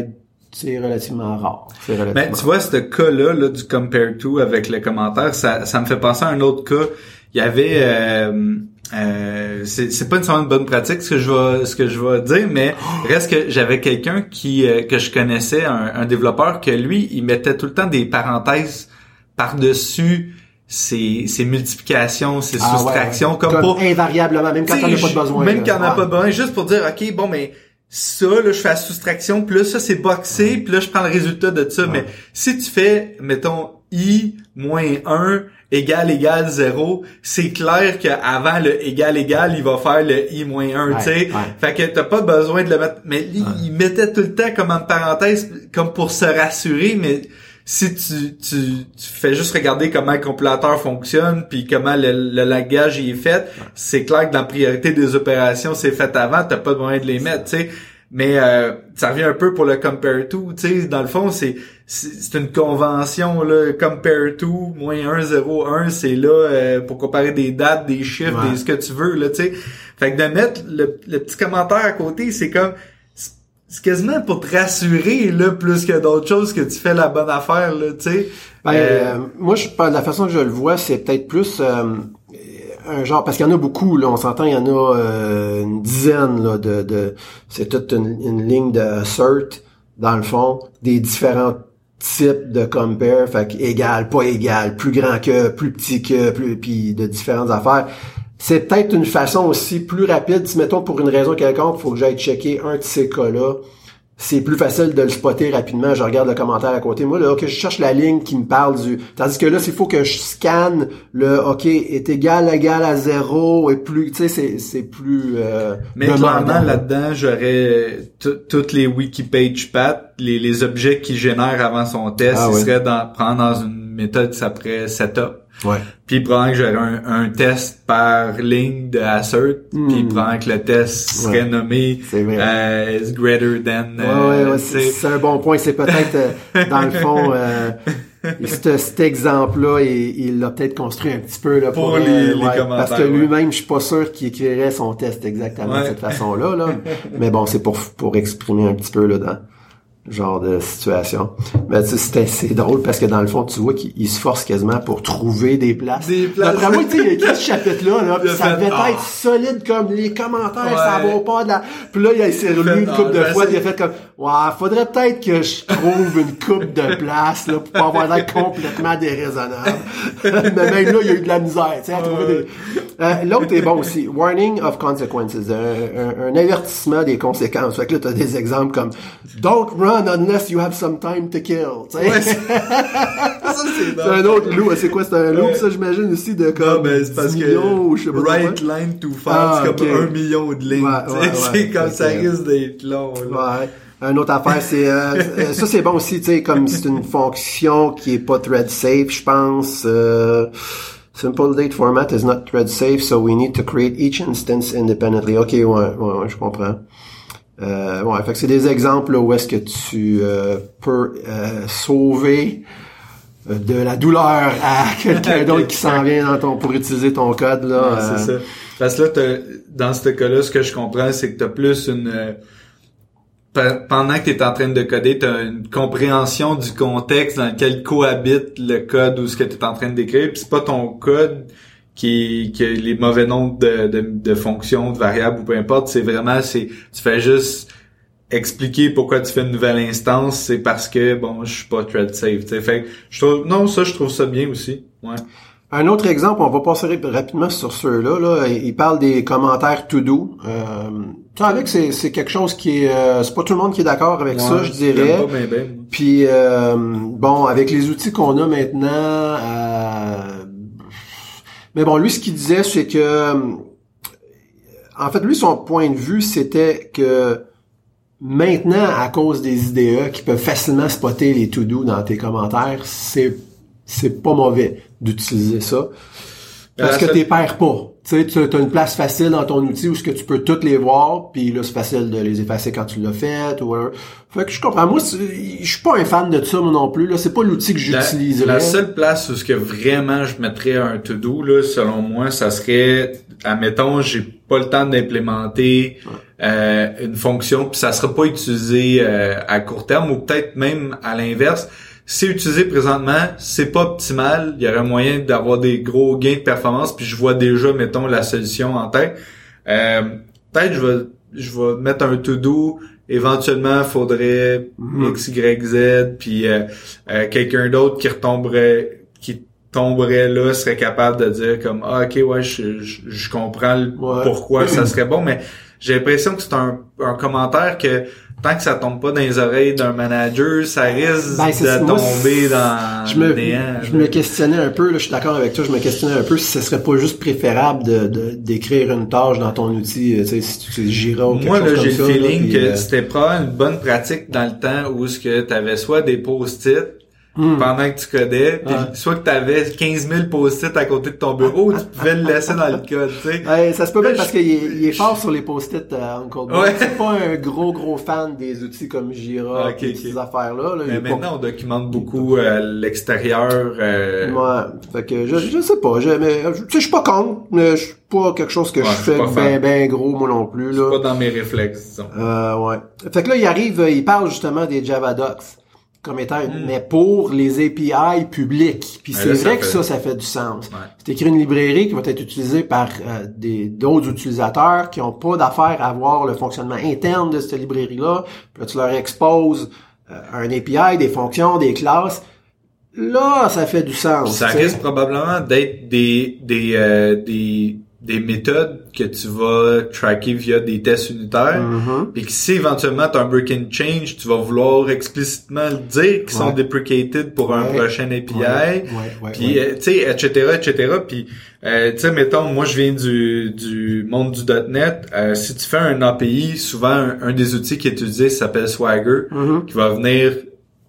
S1: c'est relativement rare. C'est relativement
S2: Mais tu vois, ce cas-là, là, du compare to avec le commentaire, ça, ça me fait penser à un autre cas. Il y avait, euh, euh, c'est c'est pas nécessairement une bonne pratique ce que je vais, ce que je vais dire, mais reste que j'avais quelqu'un qui euh, que je connaissais, un, un développeur, que lui, il mettait tout le temps des parenthèses par-dessus ses, ses multiplications, ses
S1: Ah
S2: soustractions,
S1: ouais.
S2: comme, pour
S1: invariablement, même quand t'en as pas de besoin.
S2: Même quand on a
S1: Ouais.
S2: pas besoin, juste pour dire, OK, bon, mais ça, là, je fais la soustraction, puis là, ça, c'est boxé, puis là, je prends le résultat de ça. Mais si tu fais, mettons, i moins 1 égale égale 0, c'est clair qu'avant le égal égal, il va faire le i moins 1,
S1: Ouais,
S2: tu sais.
S1: ouais.
S2: Fait que t'as pas besoin de le mettre. Mais il mettait tout le temps comme en parenthèse, comme pour se rassurer, mais si tu, tu, tu fais juste regarder comment le compilateur fonctionne puis comment le, le langage y est fait, c'est clair que dans la priorité des opérations, c'est fait avant, t'as pas besoin de les mettre, tu sais. Mais euh, ça revient un peu pour le compare to, tu sais, dans le fond, c'est c'est une convention là, compare to moins 1 0 1, c'est là euh, pour comparer des dates, des chiffres,
S1: Ouais.
S2: des ce que tu veux là, tu sais. Fait que de mettre le, le petit commentaire à côté, c'est comme c'est quasiment pour te rassurer là plus que d'autres choses que tu fais la bonne affaire là, tu sais.
S1: Ben,
S2: Euh,
S1: euh, moi, je, la façon que je le vois, c'est peut-être plus euh, un genre, parce qu'il y en a beaucoup, là, on s'entend, il y en a euh, une dizaine, là, de, c'est toute une, ligne de assert, dans le fond, des différents types de compare, fait que égal, pas égal, plus grand que, plus petit que, plus, puis de différentes affaires. C'est peut-être une façon aussi plus rapide, si mettons pour une raison quelconque, faut que j'aille checker un de ces cas-là, c'est plus facile de le spotter rapidement. Je regarde le commentaire à côté. Moi, là, OK, je cherche la ligne qui me parle du... Tandis que là, s'il faut que je scanne le OK est égal égal à zéro et plus... Tu sais, c'est, c'est plus... Euh,
S2: mais clairement là-dedans, j'aurais tout- toutes les wiki page path, les, les objets qu'il génère avant son test,
S1: Ah
S2: il serait dans prendre dans une méthode qui s'appelait setup.
S1: Ouais.
S2: Puis probablement que j'aurais un, un test par ligne de assert, puis probablement que le test serait.
S1: Ouais.
S2: nommé euh, is greater than. Euh,
S1: ouais, ouais,
S2: tu
S1: c'est, un bon point. C'est peut-être, euh, dans le fond, euh, cet, cet exemple-là, il, il l'a peut-être construit un petit peu là, pour,
S2: Pour les-
S1: euh,
S2: les
S1: ouais,
S2: commentaires,
S1: Parce que
S2: ouais.
S1: lui-même, je suis pas sûr qu'il écrirait son test exactement de cette façon-là. Là. Mais bon, c'est pour, pour exprimer un petit peu là, dans genre de situation. Mais tu sais, c'était c'est drôle parce que dans le fond, tu vois qu'il il se force quasiment pour trouver des places.
S2: Des places.
S1: D'après moi, tu sais, il a écrit ce chapitre-là, là,
S2: a
S1: ça devait
S2: ah.
S1: être solide comme les commentaires, ça vaut pas de la... Puis là, il s'est relu une
S2: Ah,
S1: couple de
S2: ben,
S1: fois, il a fait comme, ouais, faudrait peut-être que je trouve une coupe de place, là, pour pas avoir l'air complètement déraisonnable. Mais même là, il y a eu de la misère, tu sais, à trouver des... Euh, L'autre est bon aussi. Warning of consequences. Un, un- un avertissement des conséquences. Fait que là, t'as des exemples comme, don't run unless you have some time to kill, tu sais.
S2: Ouais, c'est-
S1: un autre loup. C'est quoi? C'est un loup,
S2: Ouais.
S1: ça, j'imagine, aussi, de
S2: Non,
S1: comme
S2: mais c'est parce
S1: 10
S2: que
S1: millions ou je sais pas trop
S2: right
S1: quoi.
S2: line to file,
S1: Ah,
S2: comme un million de lignes.
S1: Ouais,
S2: c'est comme ça risque d'être long. là.
S1: Ouais. Une autre affaire, c'est euh, ça c'est bon aussi, tu sais, comme c'est une fonction qui est pas thread safe, je pense. Euh, simple date format is not thread safe, so we need to create each instance independently. Ok, ouais, ouais, ouais je comprends. Euh, ouais, fait que c'est des exemples où est-ce que tu euh, peux euh, sauver de la douleur à quelqu'un d'autre qui s'en vient dans ton pour utiliser ton code là.
S2: c'est ça. Parce que là, dans ce cas-là, ce que je comprends, c'est que tu as plus une pendant que tu es en train de coder, tu as une compréhension du contexte dans lequel cohabite le code ou ce que tu es en train décrire. Puis c'est pas ton code qui, qui a les mauvais nombres de, de, de, fonctions, de variables ou peu importe. C'est vraiment, c'est tu fais juste expliquer pourquoi tu fais une nouvelle instance. C'est parce que bon, je suis pas thread safe. T'sais. Fait je trouve non, ça je trouve ça bien aussi. Ouais.
S1: Un autre exemple, on va passer rapidement sur ceux-là. Là. Il parle des commentaires to do. Euh, avec c'est quelque chose qui est, euh, c'est pas tout le monde qui est d'accord avec ça, je dirais. Puis euh, bon, avec les outils qu'on a maintenant, euh, mais bon, lui ce qu'il disait, c'est que, en fait, lui son point de vue, c'était que maintenant, à cause des IDE qui peuvent facilement spotter les to do dans tes commentaires, c'est c'est pas mauvais d'utiliser ça. Parce que t'es perds pas. Tu sais, tu as une place facile dans ton outil où ce que tu peux toutes les voir, puis là, c'est facile de les effacer quand tu l'as fait, ou Fait que je comprends. Moi, je suis pas un fan de ça, moi non plus, là. C'est pas l'outil que j'utiliserais.
S2: La, seule place où ce que vraiment je mettrais un to-do, là, selon moi, ça serait, admettons, j'ai pas le temps d'implémenter euh, une fonction, puis ça sera pas utilisé euh, à court terme, ou peut-être même à l'inverse c'est utilisé présentement, c'est pas optimal. Il y aurait moyen d'avoir des gros gains de performance, puis je vois déjà, mettons, la solution en tête. Euh, peut-être je vais je vais mettre un to-do. Éventuellement, il faudrait mhm. X, Y, Z, puis euh, euh, quelqu'un d'autre qui retomberait qui tomberait là serait capable de dire comme ah ok ouais je, je, comprends pourquoi ça serait bon mais j'ai l'impression que c'est un, un commentaire que tant que ça tombe pas dans les oreilles d'un manager, ça risque ben, de tomber dans
S1: je me, Je me questionnais un peu, là, je suis d'accord avec toi, je me questionnais un peu si ce serait pas juste préférable de d'écrire une tâche dans ton outil, euh, tu sais, si tu Jira ou quelque
S2: Moi,
S1: chose
S2: là,
S1: j'ai
S2: le feeling que euh, c'était probablement une bonne pratique dans le temps où ce que tu avais soit des post-it Hmm. pendant que tu codais, puis soit que tu avais 15 000 post-it à côté de ton bureau, tu pouvais le laisser dans le code, tu sais.
S1: Ouais, ça se peut bien parce qu'il est, est, fort sur les post-it, euh, Uncle ouais. C'est pas un gros, gros fan des outils comme Jira, okay, ces affaires-là.
S2: Mais maintenant, on documente beaucoup euh, l'extérieur. Euh...
S1: Ouais, fait que je, je sais pas, je, mais, tu sais, je suis pas contre, mais je suis pas quelque chose que je fais ben, ben gros, moi non plus, là.
S2: C'est pas dans mes réflexes, disons.
S1: Euh, ouais. Fait que là, il arrive, il parle justement des Java Docs comme étant hmm. mais pour les API publics. Puis c'est vrai que ça, ça fait du sens. C'est écrit une librairie qui va être utilisée par euh, des d'autres utilisateurs qui ont pas d'affaire à voir le fonctionnement interne de cette librairie-là. Puis là, tu leur exposes euh, un API, des fonctions, des classes. Là, ça fait du sens.
S2: Ça risque probablement d'être des des euh, des des méthodes que tu vas tracker via des tests unitaires mm-hmm. et que si éventuellement tu as un break-in change, tu vas vouloir explicitement le dire qu'ils sont deprecated pour un prochain API, puis euh, tu sais, etc., etc. Puis euh, tu sais, mettons, moi je viens du, du monde du .NET. Euh, si tu fais un API, souvent un, des outils qui est utilisé s'appelle Swagger, mm-hmm. qui va venir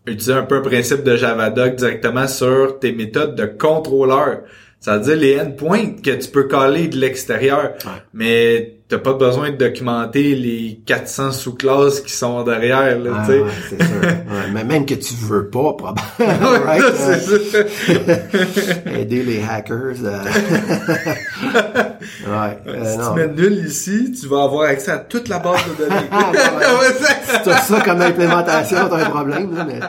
S2: utiliser un peu un principe de Javadoc directement sur tes méthodes de contrôleur. Ça veut dire les endpoints que tu peux coller de l'extérieur. Mais t'as pas besoin de documenter les 400 sous-classes qui sont derrière, là,
S1: ah, ouais, c'est sûr. mais même que tu veux pas, probablement. right? Aider les hackers. Euh... ouais.
S2: Euh, si tu mets nul ici, tu vas avoir accès à toute la base de données.
S1: ah, si tu as ça comme implémentation, t'as un problème, là, mais...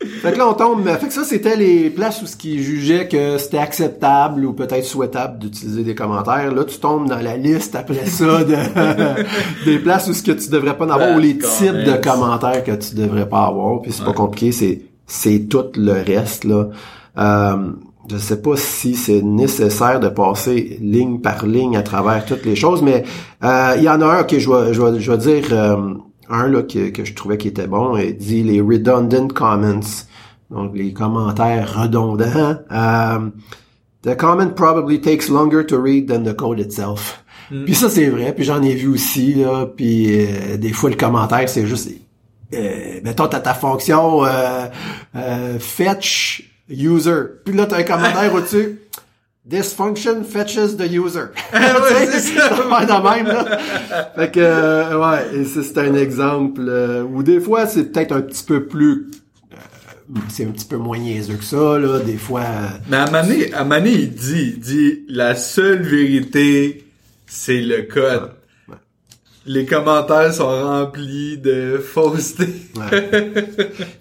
S1: Fait que là, on tombe. Fait que ça, c'était les places où ce qui jugeait que c'était acceptable ou peut-être souhaitable d'utiliser des commentaires. Là, tu tombes dans la liste après ça de, des places où ce que tu devrais pas en avoir ou les types de commentaires que tu devrais pas avoir. Puis c'est pas compliqué, c'est c'est tout le reste là. Euh, je sais pas si c'est nécessaire de passer ligne par ligne à travers toutes les choses, mais euh, il y en a un que je vais, je vais, je vais dire. Euh, un là, que, que je trouvais qui était bon, il dit les redundant comments, donc les commentaires redondants. Um, the comment probably takes longer to read than the code itself. Mm. Puis ça c'est vrai, puis j'en ai vu aussi là, puis euh, des fois le commentaire c'est juste euh, mettons, t'as ta fonction euh, euh, fetch user. Puis là, t'as un commentaire au-dessus. This function fetches the user.
S2: ouais, c'est ça.
S1: De même, là. Fait que, euh, ouais, et c'est un exemple. euh, où des fois, c'est peut-être un petit peu plus... euh, c'est un petit peu moins niaiseux que ça, là. Des fois... euh,
S2: Mais à Mané, à Mané, il dit, il dit, la seule vérité, c'est le code. Les commentaires sont remplis de fausseté.
S1: Ouais.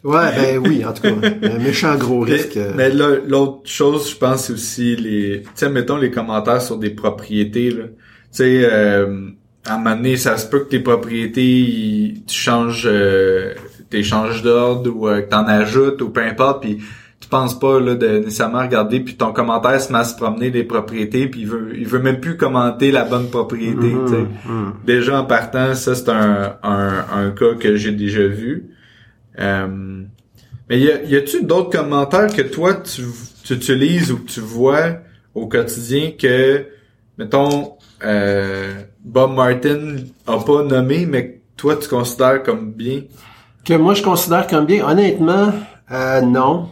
S1: ouais, ben oui, en tout cas. Un méchant gros risque.
S2: Mais, mais là, l'autre chose, je pense, c'est aussi les, tu sais, mettons les commentaires sur des propriétés, là. Tu sais, euh, à un moment donné, ça se peut que tes propriétés, tu changes, euh, t'échanges d'ordre ou euh, que t'en ajoutes ou peu importe, puis tu penses pas là de nécessairement regarder, puis ton commentaire se met à se promener des propriétés, puis il veut, il veut même plus commenter la bonne propriété. sais.
S1: hum.
S2: Déjà en partant, ça c'est un, un, un cas que j'ai déjà vu. Euh, mais y, a, y a-tu d'autres commentaires que toi tu, tu utilises ou que tu vois au quotidien que, mettons, euh, Bob Martin a pas nommé, mais que toi tu considères comme bien?
S1: Que moi, je considère comme bien? Honnêtement, euh, non.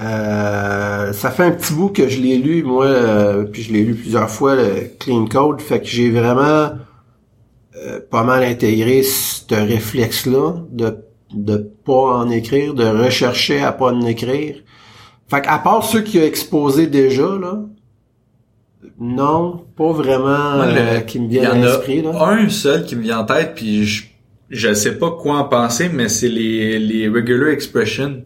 S1: Euh, ça fait un petit bout que je l'ai lu, moi, euh, puis je l'ai lu plusieurs fois, le Clean Code, fait que j'ai vraiment euh, pas mal intégré ce réflexe-là de de pas en écrire, de rechercher à pas en écrire. Fait qu'à part ceux qui ont exposé déjà, là, non, pas vraiment
S2: Moi, le-
S1: euh, qui me
S2: Il y
S1: viennent
S2: en
S1: à
S2: a
S1: l'esprit, là.
S2: un seul qui me vient en tête, puis je, je sais pas quoi en penser, mais c'est les, les regular expressions.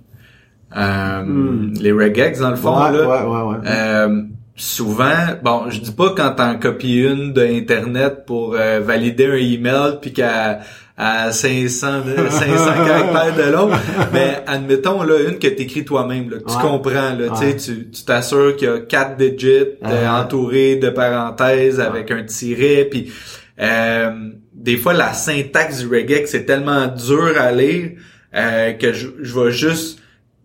S2: Euh,
S1: Hmm.
S2: Les regex, dans le fond,
S1: ouais,
S2: là.
S1: ouais, ouais, ouais.
S2: Euh, souvent, bon, je dis pas quand t'en copies une de Internet pour euh, valider un email puis qu'à à 500, de- 500 caractères de long, mais admettons là une que t'écris toi-même, là, que tu comprends, là, tu tu tu t'assures qu'il y a quatre digits euh, entourés de parenthèses avec un tiret, puis euh, des fois la syntaxe du regex c'est tellement dur à lire euh, que je, je vais juste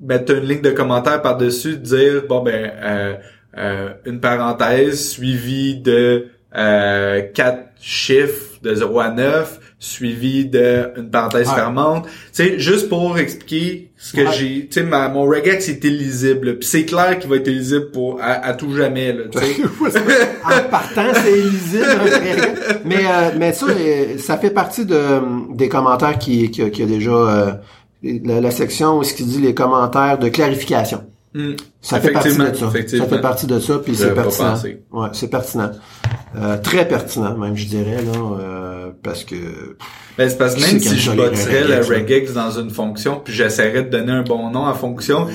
S2: mettre une ligne de commentaire par-dessus, dire bon ben euh, euh, une parenthèse suivie de euh, quatre chiffres de 0 à 9 suivi de une parenthèse fermante. Tu sais, juste pour expliquer ce que j'ai, tu sais, ma- mon regex est illisible. Puis c'est clair qu'il va être illisible pour à, à tout jamais. Là,
S1: en partant, c'est illisible. mais euh, mais ça, euh, ça fait partie de des commentaires qui qui, qui a déjà euh, la, section où ce qui dit les commentaires de clarification.
S2: Hmm.
S1: Ça fait partie de ça. Ça fait partie de ça, puis c'est pertinent. Ouais, c'est pertinent. Euh, très pertinent, même, je dirais, là, euh, parce que...
S2: Ben, c'est parce que même si je bâtirais le
S1: regex,
S2: dans une fonction, puis j'essaierais de donner un bon nom à fonction,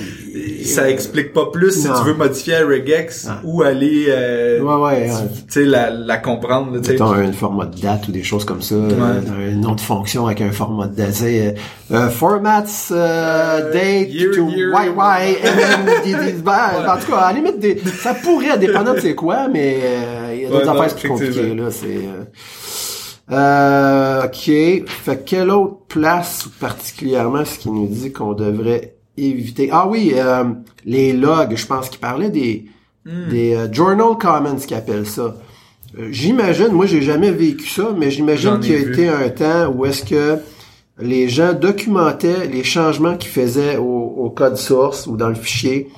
S2: ça explique pas plus si
S1: Non.
S2: tu veux modifier un regex
S1: Non.
S2: ou aller, euh,
S1: Ouais, ouais,
S2: tu sais, la, la comprendre. tu sais.
S1: Un format de date ou des choses comme ça, euh, un nom de fonction avec un format de date. Euh, euh, formats, euh, date to. YY, ben, en tout cas, à la limite, des, ça pourrait, dépendant de c'est quoi, mais euh, il y a d'autres
S2: Ouais,
S1: affaires plus compliquées, là, c'est... euh, euh, ok. Fait quelle autre place particulièrement ce qui nous dit qu'on devrait éviter? Ah oui, euh, les logs, je pense qu'il parlait des,
S2: Hmm.
S1: des euh, journal comments qu'ils appellent ça. Euh, j'imagine, moi j'ai jamais vécu ça, mais j'imagine qu'il y a
S2: vu.
S1: été un temps où est-ce que les gens documentaient les changements qu'ils faisaient au, au code source ou dans le fichier euh,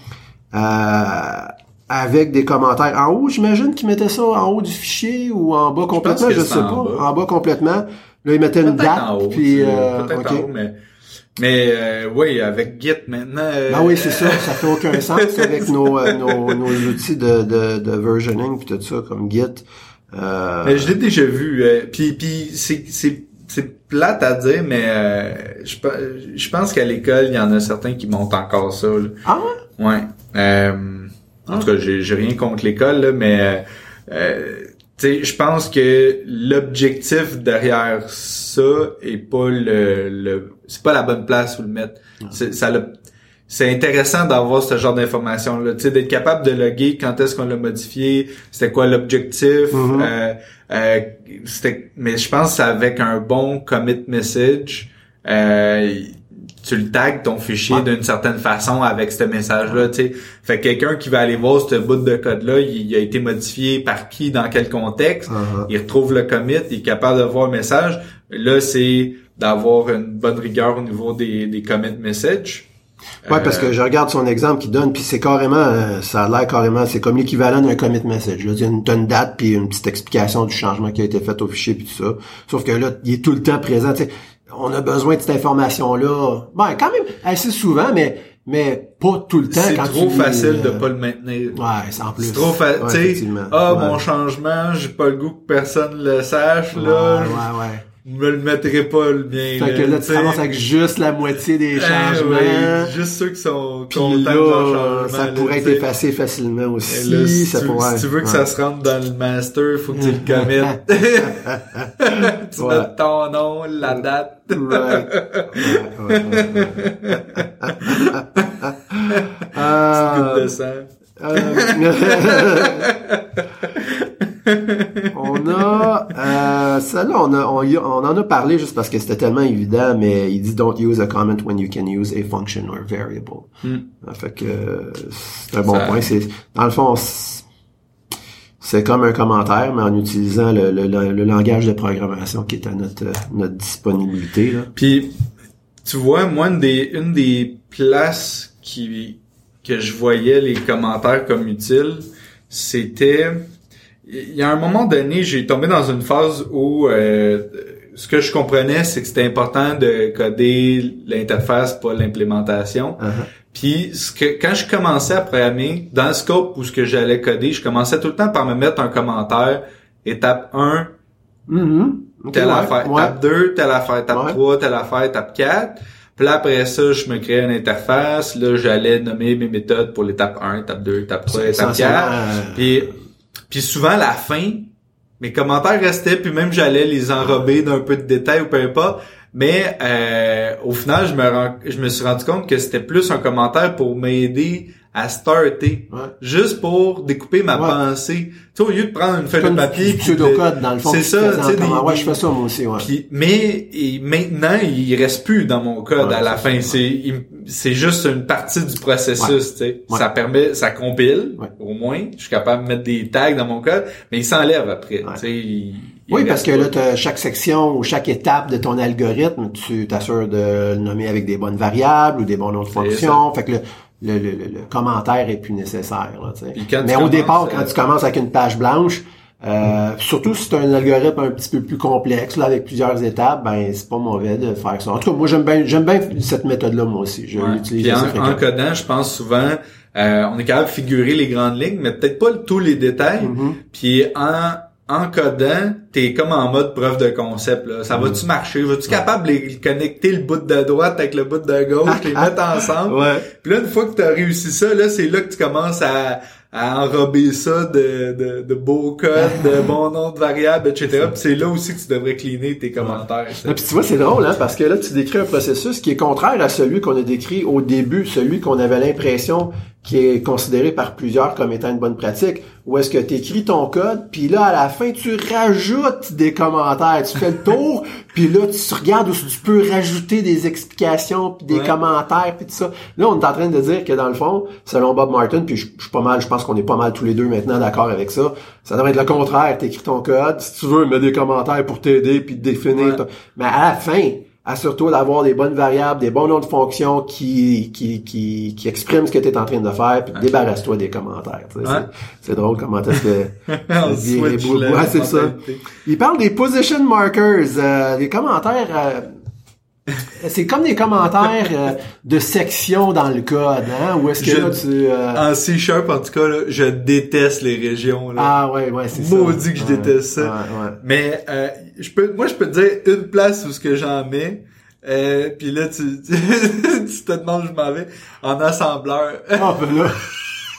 S1: avec des commentaires en haut. J'imagine qu'ils mettaient ça en haut du fichier ou en bas complètement, je,
S2: c'est
S1: sais pas.
S2: en bas.
S1: En bas complètement. Là, ils mettaient une
S2: Peut-être
S1: date,
S2: en haut,
S1: puis euh,
S2: peut-être en haut, mais mais euh, oui, avec Git maintenant. euh,
S1: Ah oui, c'est ça. Ça fait aucun sens avec nos, euh, nos, nos outils de, de, de versioning puis tout ça, comme Git. Euh,
S2: Mais je l'ai déjà vu. euh, puis puis c'est c'est c'est plate à dire, mais euh, je je pense qu'à l'école il y en a certains qui montent encore ça. là.
S1: Ah ouais?
S2: Ouais. Euh, en tout cas, j'ai rien contre l'école, mais euh, euh, je pense que l'objectif derrière ça est pas le, le c'est pas la bonne place où le mettre. C'est ça c'est intéressant d'avoir ce genre d'informations là, tu sais, d'être capable de loguer quand est-ce qu'on l'a modifié, c'était quoi l'objectif,
S1: Mhm.
S2: euh, euh, c'était, mais je pense que c'est avec un bon commit message, euh, tu le tags ton fichier
S1: Ouais.
S2: d'une certaine façon avec ce message-là, tu sais. Fait que quelqu'un qui va aller voir ce bout de code-là, il, il a été modifié par qui, dans quel contexte,
S1: Uh-huh.
S2: il retrouve le commit, il est capable de voir le message. Là, c'est d'avoir une bonne rigueur au niveau des, des commit messages.
S1: Ouais, parce que je regarde son exemple qu'il donne, puis c'est carrément, euh, ça a l'air carrément, c'est comme l'équivalent d'un commit message. Là, il y a une, t'as une date puis une petite explication du changement qui a été fait au fichier puis tout ça. Sauf que là, il est tout le temps présent. tu sais. On a besoin de cette information-là. Ben, quand même assez souvent, mais mais pas tout le temps.
S2: C'est trop
S1: tu,
S2: facile
S1: euh,
S2: de pas le maintenir.
S1: Ouais, c'est en plus.
S2: C'est trop facile.
S1: Ouais,
S2: ah,
S1: Ouais.
S2: mon changement, j'ai pas le goût que personne le sache,
S1: Ouais,
S2: là.
S1: ouais, ouais.
S2: Je me le mettrai pas, le mien.
S1: Fait que là, tu commences avec juste la moitié des
S2: Eh
S1: changements.
S2: oui, juste ceux qui sont contents
S1: là, ça pourrait être effacé facilement
S2: Et
S1: aussi.
S2: là, si,
S1: ça
S2: tu,
S1: pourrait,
S2: si tu veux que
S1: ouais.
S2: ça se rentre dans le master, faut que tu le commettes. tu
S1: Ouais.
S2: mets ton nom, la date.
S1: Ouais, ouais, ouais, ouais. Euh,
S2: Goutte de sang.
S1: Euh, on a euh, celle-là on a on, en a parlé juste parce que c'était tellement évident mais il dit don't use a comment when you can use a function or variable
S2: Hmm.
S1: Ça fait que c'est un bon
S2: Ça-
S1: point c'est dans le fond c'est- c'est comme un commentaire mais en utilisant le, le, le- le langage de programmation qui est à notre notre disponibilité là.
S2: Puis, tu vois, moi, une des, une des places qui, que je voyais les commentaires comme utiles, c'était, il y a un moment donné, j'ai tombé dans une phase où, euh, ce que je comprenais, c'est que c'était important de coder l'interface, pas l'implémentation.
S1: Uh-huh.
S2: Puis ce que quand je commençais à programmer, dans le scope où ce que j'allais coder, je commençais tout le temps par me mettre un commentaire, étape 1,
S1: Mhm. Ok,
S2: telle
S1: ouais,
S2: affaire,
S1: ouais.
S2: étape 2, telle affaire, étape
S1: Ouais.
S2: 3, telle affaire, étape 4. Puis là, après ça, je me créais une interface. Là, j'allais nommer mes méthodes pour l'étape 1, étape 2, étape 3, étape
S1: Essentiellement,
S2: 4.
S1: euh,
S2: Puis, puis souvent, à la fin, mes commentaires restaient, puis même j'allais les enrober d'un peu de détails ou peu importe. Mais euh, au final, je me, rends- je me suis rendu compte que c'était plus un commentaire pour m'aider à starter.
S1: Ouais.
S2: Juste pour découper ma
S1: Ouais.
S2: pensée. Tu sais, au lieu de prendre une feuille de papier...
S1: pseudocode dans le fond.
S2: C'est ça, tu sais, des-
S1: ouais, je fais ça moi aussi, ouais.
S2: mais et maintenant, il reste plus dans mon code
S1: Ouais,
S2: à la fin. C'est juste une partie du processus. tu sais.
S1: Ouais.
S2: Ça permet, ça compile au moins. Je suis capable de mettre des tags dans mon code, mais il s'enlève après.
S1: Ouais.
S2: tu sais, il- il
S1: Oui, parce que là, t'as chaque section ou chaque étape de ton algorithme, tu t'assures de le nommer avec des bonnes variables ou des bons noms de fonctions. Fait que le, le, le, le- le commentaire est plus nécessaire. Là, Mais au départ,
S2: euh,
S1: quand tu commences avec une page blanche, euh, surtout si c'est un algorithme un petit peu plus complexe, là, avec plusieurs étapes, ben c'est pas mauvais de faire ça. En tout cas, moi j'aime bien j'aime bien cette méthode-là, moi aussi. Je
S2: Ouais.
S1: l'utilise
S2: en, en codant, je pense souvent, euh, on est capable de figurer les grandes lignes, mais peut-être pas tous les détails.
S1: Mhm.
S2: Puis en, en codant, t'es comme en mode preuve de concept. Là. Ça va-tu marcher? Vas-tu capable de connecter le bout de droite avec le bout de gauche, les mettre ensemble?
S1: Ouais.
S2: Puis là, une fois que tu as réussi ça, là, c'est là que tu commences à, à enrober ça de, de, de beaux codes, de bons noms de variables, etc. Puis c'est là aussi que tu devrais cleaner tes commentaires.
S1: Ah, puis tu vois, c'est drôle, hein, parce que là, tu décris un processus qui est contraire à celui qu'on a décrit au début, celui qu'on avait l'impression qui est considéré par plusieurs comme étant une bonne pratique, où est-ce que tu écris ton code, puis là, à la fin, tu rajoutes des commentaires, tu fais le tour, puis là, tu regardes où tu peux rajouter des explications, puis des
S2: Ouais.
S1: commentaires, puis tout ça. Là, on est en train de dire que dans le fond, selon Bob Martin, puis je, je suis pas mal, je pense qu'on est pas mal tous les deux maintenant d'accord avec ça, ça devrait être le contraire, t'écris ton code, si tu veux, mets des commentaires pour t'aider, puis définir
S2: Ouais.
S1: ton- mais à la fin, assure-toi d'avoir des bonnes variables, des bons noms de fonctions qui, qui, qui, qui expriment ce que tu es en train de faire, puis débarrasse-toi des commentaires. C'est, drôle comment est-ce que c'est ça. Il parle des position markers, euh, les commentaires. euh, c'est comme des commentaires euh, de section dans le code, hein? Où est-ce que
S2: Je-
S1: là tu. euh,
S2: En C-Sharp, en tout cas, là, je déteste les régions. Là.
S1: Ah ouais, ouais, c'est ça.
S2: Maudit que je
S1: Ouais,
S2: déteste ça.
S1: ouais, ouais.
S2: Mais euh, je peux, moi, je peux te dire une place où ce que j'en mets. Euh, puis là, tu, tu, tu te demandes où je m'en vais. En assembleur.
S1: Ah ben là.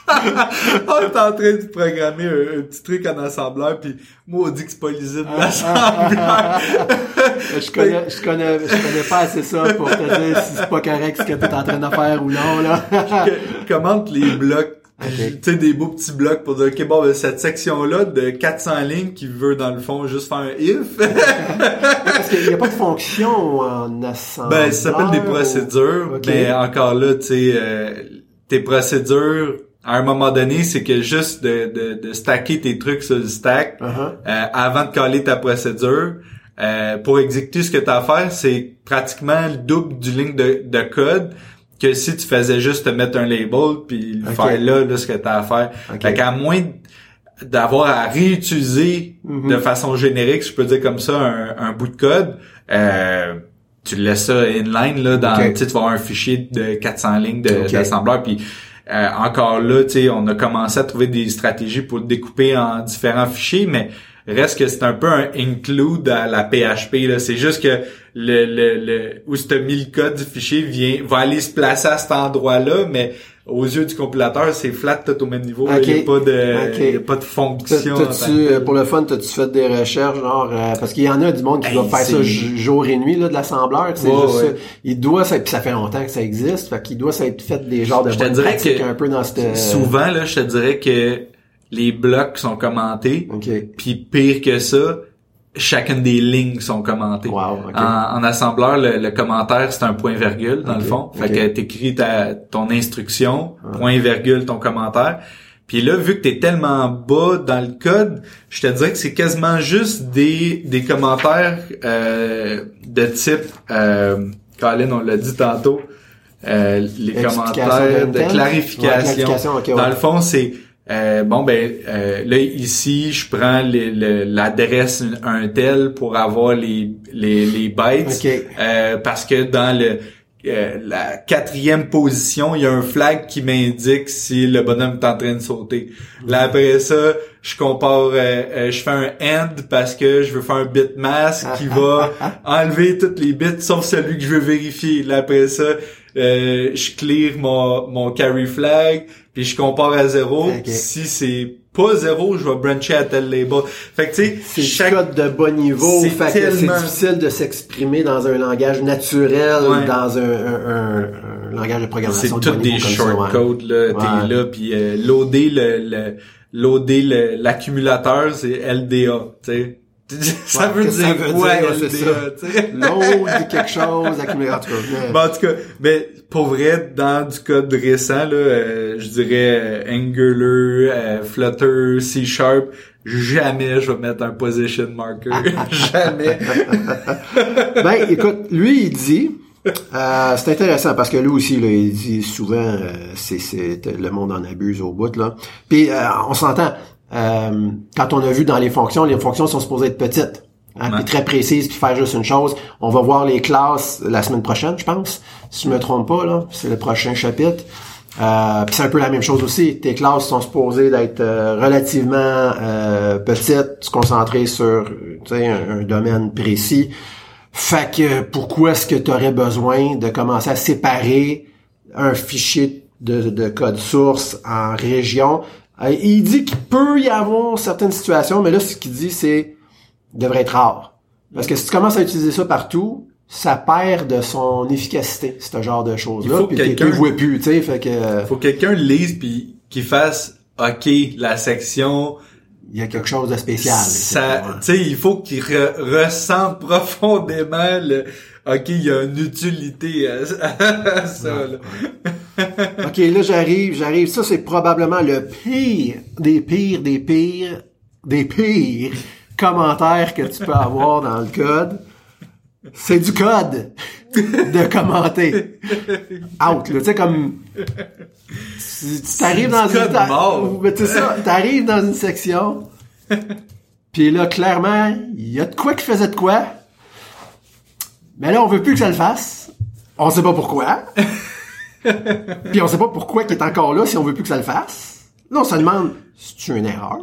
S2: On est en train de programmer un, un petit truc en assembleur, puis maudit que c'est pas lisible
S1: Ah,
S2: l'assembleur.
S1: je connais, je connais, je connais pas assez ça pour te dire si c'est pas correct ce que t'es en train de faire ou non, là.
S2: Commente les blocs.
S1: Ok.
S2: Tu sais, des beaux petits blocs pour dire, OK, bon, ben, cette section-là de 400 lignes qui veut, dans le fond, juste faire un if,
S1: Parce qu'il n'y a pas de fonction en assembleur.
S2: ben, ça s'appelle des procédures. Mais encore là, tu sais, euh, tes procédures, à un moment donné, c'est que juste de, de, de stacker tes trucs sur le stack,
S1: Uh-huh.
S2: euh, avant de coller ta procédure, euh, pour exécuter ce que tu as à faire, c'est pratiquement le double du ligne de, de code que si tu faisais juste te mettre un label puis
S1: Ok.
S2: faire là, là ce que tu as à faire.
S1: Ok.
S2: Fait qu'à moins d'avoir à réutiliser
S1: Mhm.
S2: de façon générique, je peux dire comme ça, un, un bout de code, euh, tu laisses ça inline là dans
S1: Ok.
S2: tu vas avoir un fichier de 400 lignes d'assembleur puis encore là, on a commencé à trouver des stratégies pour le découper en différents fichiers, mais reste que c'est un peu un include à la PHP là. C'est juste que le, le, le où tu as mis le code du fichier vient va aller se placer à cet endroit-là, mais aux yeux du compilateur, c'est flat tout au même niveau. Il n'y a pas de il y a pas de fonction.
S1: T'as-tu, pour le fun, t'as-tu fait des recherches, genre, euh, parce qu'il y en a du monde qui
S2: Hey,
S1: doit faire ça jour et nuit, là, de l'assembleur, c'est
S2: Ouais,
S1: juste
S2: ouais.
S1: ça. Il doit, ça, puis ça fait longtemps que ça existe, fait qu'il doit s'être fait des genres de
S2: Je te dirais que
S1: un peu dans cette...
S2: Souvent là, je te dirais que les blocs sont commentés,
S1: OK.
S2: puis pire que ça, chacune des lignes sont commentées.
S1: Wow.
S2: En, en assembleur, le, le commentaire, c'est un point virgule, dans le fond. Fait que t'écris ta, ton instruction, point virgule, ton commentaire. Puis là, vu que t'es tellement bas dans le code, je te dirais que c'est quasiment juste des, des commentaires euh, de type... Euh, Colin, on l'a dit tantôt, euh, les commentaires de?
S1: Ouais,
S2: clarification.
S1: clarification, ok, ouais.
S2: Dans le fond, c'est euh, bon ben euh, là ici je prends l'adresse un tel pour avoir les les, les bytes
S1: Ok.
S2: euh, parce que dans le euh, la quatrième position il y a un flag qui m'indique si le bonhomme est en train de sauter. Là après ça je compare euh, euh, je fais un end parce que je veux faire un bit mask qui va enlever toutes les bits sauf celui que je veux vérifier. Là après ça euh, je clear mon mon carry flag puis je compare à zéro. Si c'est pas zéro, je vais brancher à tel label. Fait que tu sais,
S1: C'est
S2: chaque
S1: code de bas niveau,
S2: C'est
S1: fait que c'est difficile de s'exprimer dans un langage naturel,
S2: Ouais.
S1: dans un, un- un- un langage de
S2: c'est
S1: programmation de
S2: tout
S1: bas
S2: des shortcodes là,
S1: Ouais.
S2: t'es là puis euh, loader le, le- l'accumulateur c'est LDA, tu sais. Ça
S1: Ouais,
S2: veut dire quoi sais?
S1: Load quelque chose, accumulateur. en tout cas, mais-
S2: en tout cas, mais pour vrai, dans du code récent, là, euh, je dirais euh, Angular, euh, Flutter, C Sharp, jamais je vais mettre un position marker. jamais.
S1: Ben, écoute, lui, il dit, euh, c'est intéressant parce que lui aussi, là, il dit souvent, euh, c'est, c'est le monde en abuse au bout, là. Puis, euh, on s'entend, euh, quand on a vu dans les fonctions, les fonctions sont supposées être petites, hein,
S2: Ouais.
S1: puis très précises, puis faire juste une chose. On va voir les classes la semaine prochaine, je pense, si je me trompe pas, là. C'est le prochain chapitre. Euh, puis c'est un peu la même chose aussi. Tes classes sont supposées d'être euh, relativement euh, petites, se concentrer sur un, un domaine précis. Fait que pourquoi est-ce que tu aurais besoin de commencer à séparer un fichier de, de code source en région? Euh, il dit qu'il peut y avoir certaines situations, mais là, ce qu'il dit, c'est devrait être rare. Parce que si tu commences à utiliser ça partout, ça perd de son efficacité, ce genre de
S2: Il
S1: choses-là.
S2: faut
S1: Puis
S2: quelqu'un-
S1: tu vois plus, tu sais, fait que
S2: Faut que quelqu'un le lise puis qu'il fasse OK, la section
S1: il y a quelque chose de spécial.
S2: ça tu sais, il faut qu'il re- ressente profondément le OK, il y a une utilité à, à ça là.
S1: OK, là, j'arrive, j'arrive. Ça, c'est probablement le pire des pires des pires des pires commentaires que tu peux avoir dans le code. C'est du code de commenter. Out, là. Tu sais, comme... Tu t'arrives dans une...
S2: mort.
S1: Mais ça, t'arrives dans une section, puis là, clairement, il y a de quoi qui faisait de quoi, mais là, on veut plus que ça le fasse. On sait pas pourquoi. Puis on sait pas pourquoi il est encore là si on veut plus que ça le fasse. Là, on se demande, c'est-tu une erreur?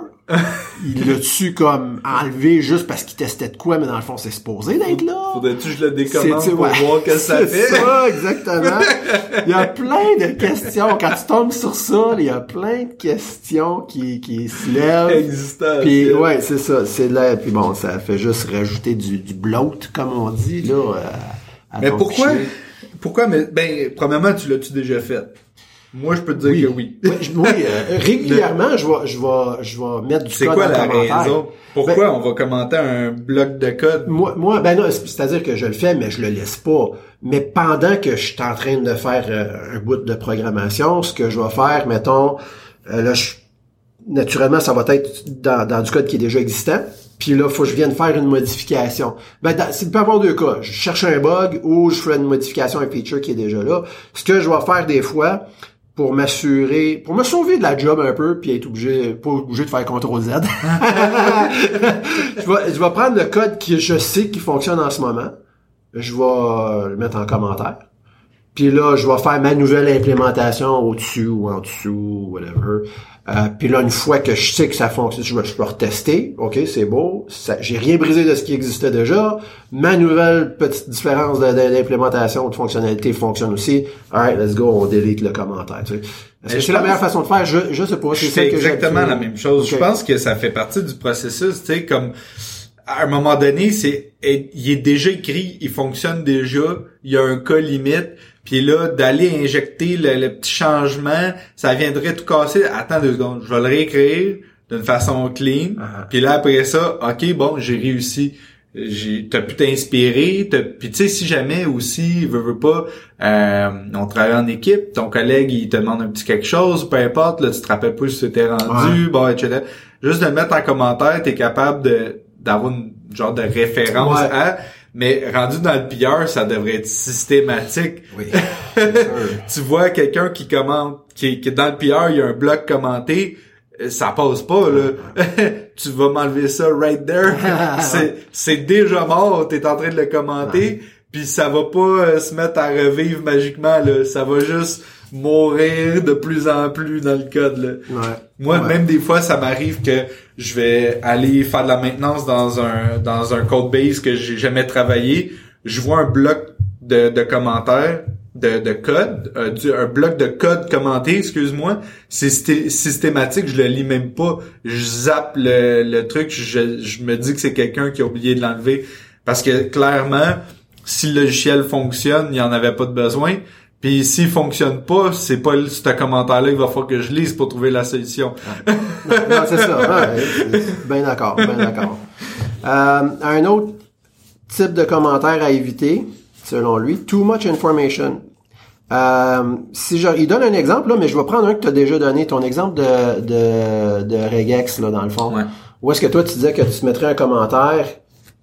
S1: Il l'a-tu comme enlevé juste parce qu'il testait de quoi, mais dans le fond, c'est supposé d'être là?
S2: Faudrait-tu que je le décommande
S1: C'est-
S2: pour
S1: ouais.
S2: voir que ça
S1: C'est
S2: fait?
S1: ça, exactement. Il y a plein de questions. Quand tu tombes sur ça, il y a plein de questions qui, qui se lèvent.
S2: existant.
S1: Puis ouais, c'est ça, c'est là. Puis bon, ça fait juste rajouter du, du bloat, comme on dit là. euh, à
S2: Mais pourquoi
S1: fichier.
S2: Pourquoi? Mais ben premièrement, tu l'as-tu déjà fait? Moi, je peux te dire que oui.
S1: Oui, je- oui, euh, régulièrement, je vais, je vais, je vais mettre du
S2: C'est
S1: code
S2: quoi
S1: en
S2: la
S1: commentaire.
S2: raison? Pourquoi
S1: Ben-
S2: on va commenter un bloc de code?
S1: Moi, moi, ben non, c'est- c'est-à-dire que je le fais, mais je le laisse pas. Mais pendant que je suis en train de faire euh, un bout de programmation, ce que je vais faire, mettons, euh, là, je- naturellement, ça va être dans, dans du code qui est déjà existant. Puis là, faut que je vienne faire une modification. Ben, il peut avoir deux cas. Je cherche un bug ou je fais une modification à un feature qui est déjà là. Ce que je vais faire des fois, pour m'assurer, pour me sauver de la job un peu, puis être obligé, pas obligé de faire CTRL Z. je, vais, je vais prendre le code que je sais qui fonctionne en ce moment. Je vais le mettre en commentaire. Puis là, je vais faire ma nouvelle implémentation au-dessus ou en dessous, whatever. Euh, puis là, une fois que je sais que ça fonctionne, je je vais retester. OK, c'est beau. J'ai rien brisé de ce qui existait déjà. Ma nouvelle petite différence d'implémentation de, fonctionnalité fonctionne aussi. Alright, let's go, on delete le commentaire. Tu sais. c'est la meilleure façon de faire? Je, je sais pas.
S2: C'est exactement la même chose. Je pense que ça fait partie du processus, tu sais, comme à un moment donné, c'est il est déjà écrit, il fonctionne déjà, il y a un cas limite, puis là, d'aller injecter le, petit changement, ça viendrait tout casser. Attends deux secondes, je vais le réécrire d'une façon clean. Uh-huh. Puis là, après ça, OK, bon, j'ai réussi. J'ai, t'as pu t'inspirer, puis tu sais si jamais aussi veut, veut pas, euh, on travaille en équipe, ton collègue il te demande un petit quelque chose, peu importe, là tu te rappelles plus si t'es rendu, bon etc. Juste de le mettre en commentaire, t'es capable de d'avoir une genre de référence à mais rendu dans le pire, ça devrait être systématique.
S1: Oui.
S2: tu vois quelqu'un qui commente, qui, qui dans le pire, il y a un bloc commenté, euh, ça passe pas là. tu vas m'enlever ça right there. c'est c'est déjà mort, t'es en train de le commenter, puis ça va pas euh, se mettre à revivre magiquement là, ça va juste mourir de plus en plus dans le code. Là. Moi, même des fois, ça m'arrive que je vais aller faire de la maintenance dans un dans un code base que j'ai jamais travaillé. Je vois un bloc de, de commentaires de, de code, euh, un bloc de code commenté, excuse-moi, c'est systématique, je le lis même pas, je zappe le, le truc, je, je me dis que c'est quelqu'un qui a oublié de l'enlever parce que clairement, si le logiciel fonctionne, il n'y en avait pas de besoin. Puis s'il fonctionne pas, c'est pas ce commentaire-là qu'il va falloir que je lise pour trouver la solution.
S1: non, c'est ça. bien d'accord, bien d'accord. Euh, un autre type de commentaire à éviter, selon lui, too much information. Euh, si je, il donne un exemple là, mais je vais prendre un que tu as déjà donné, ton exemple de de, de regex là dans le fond. Ouais. Où est-ce que toi tu disais que tu mettrais un commentaire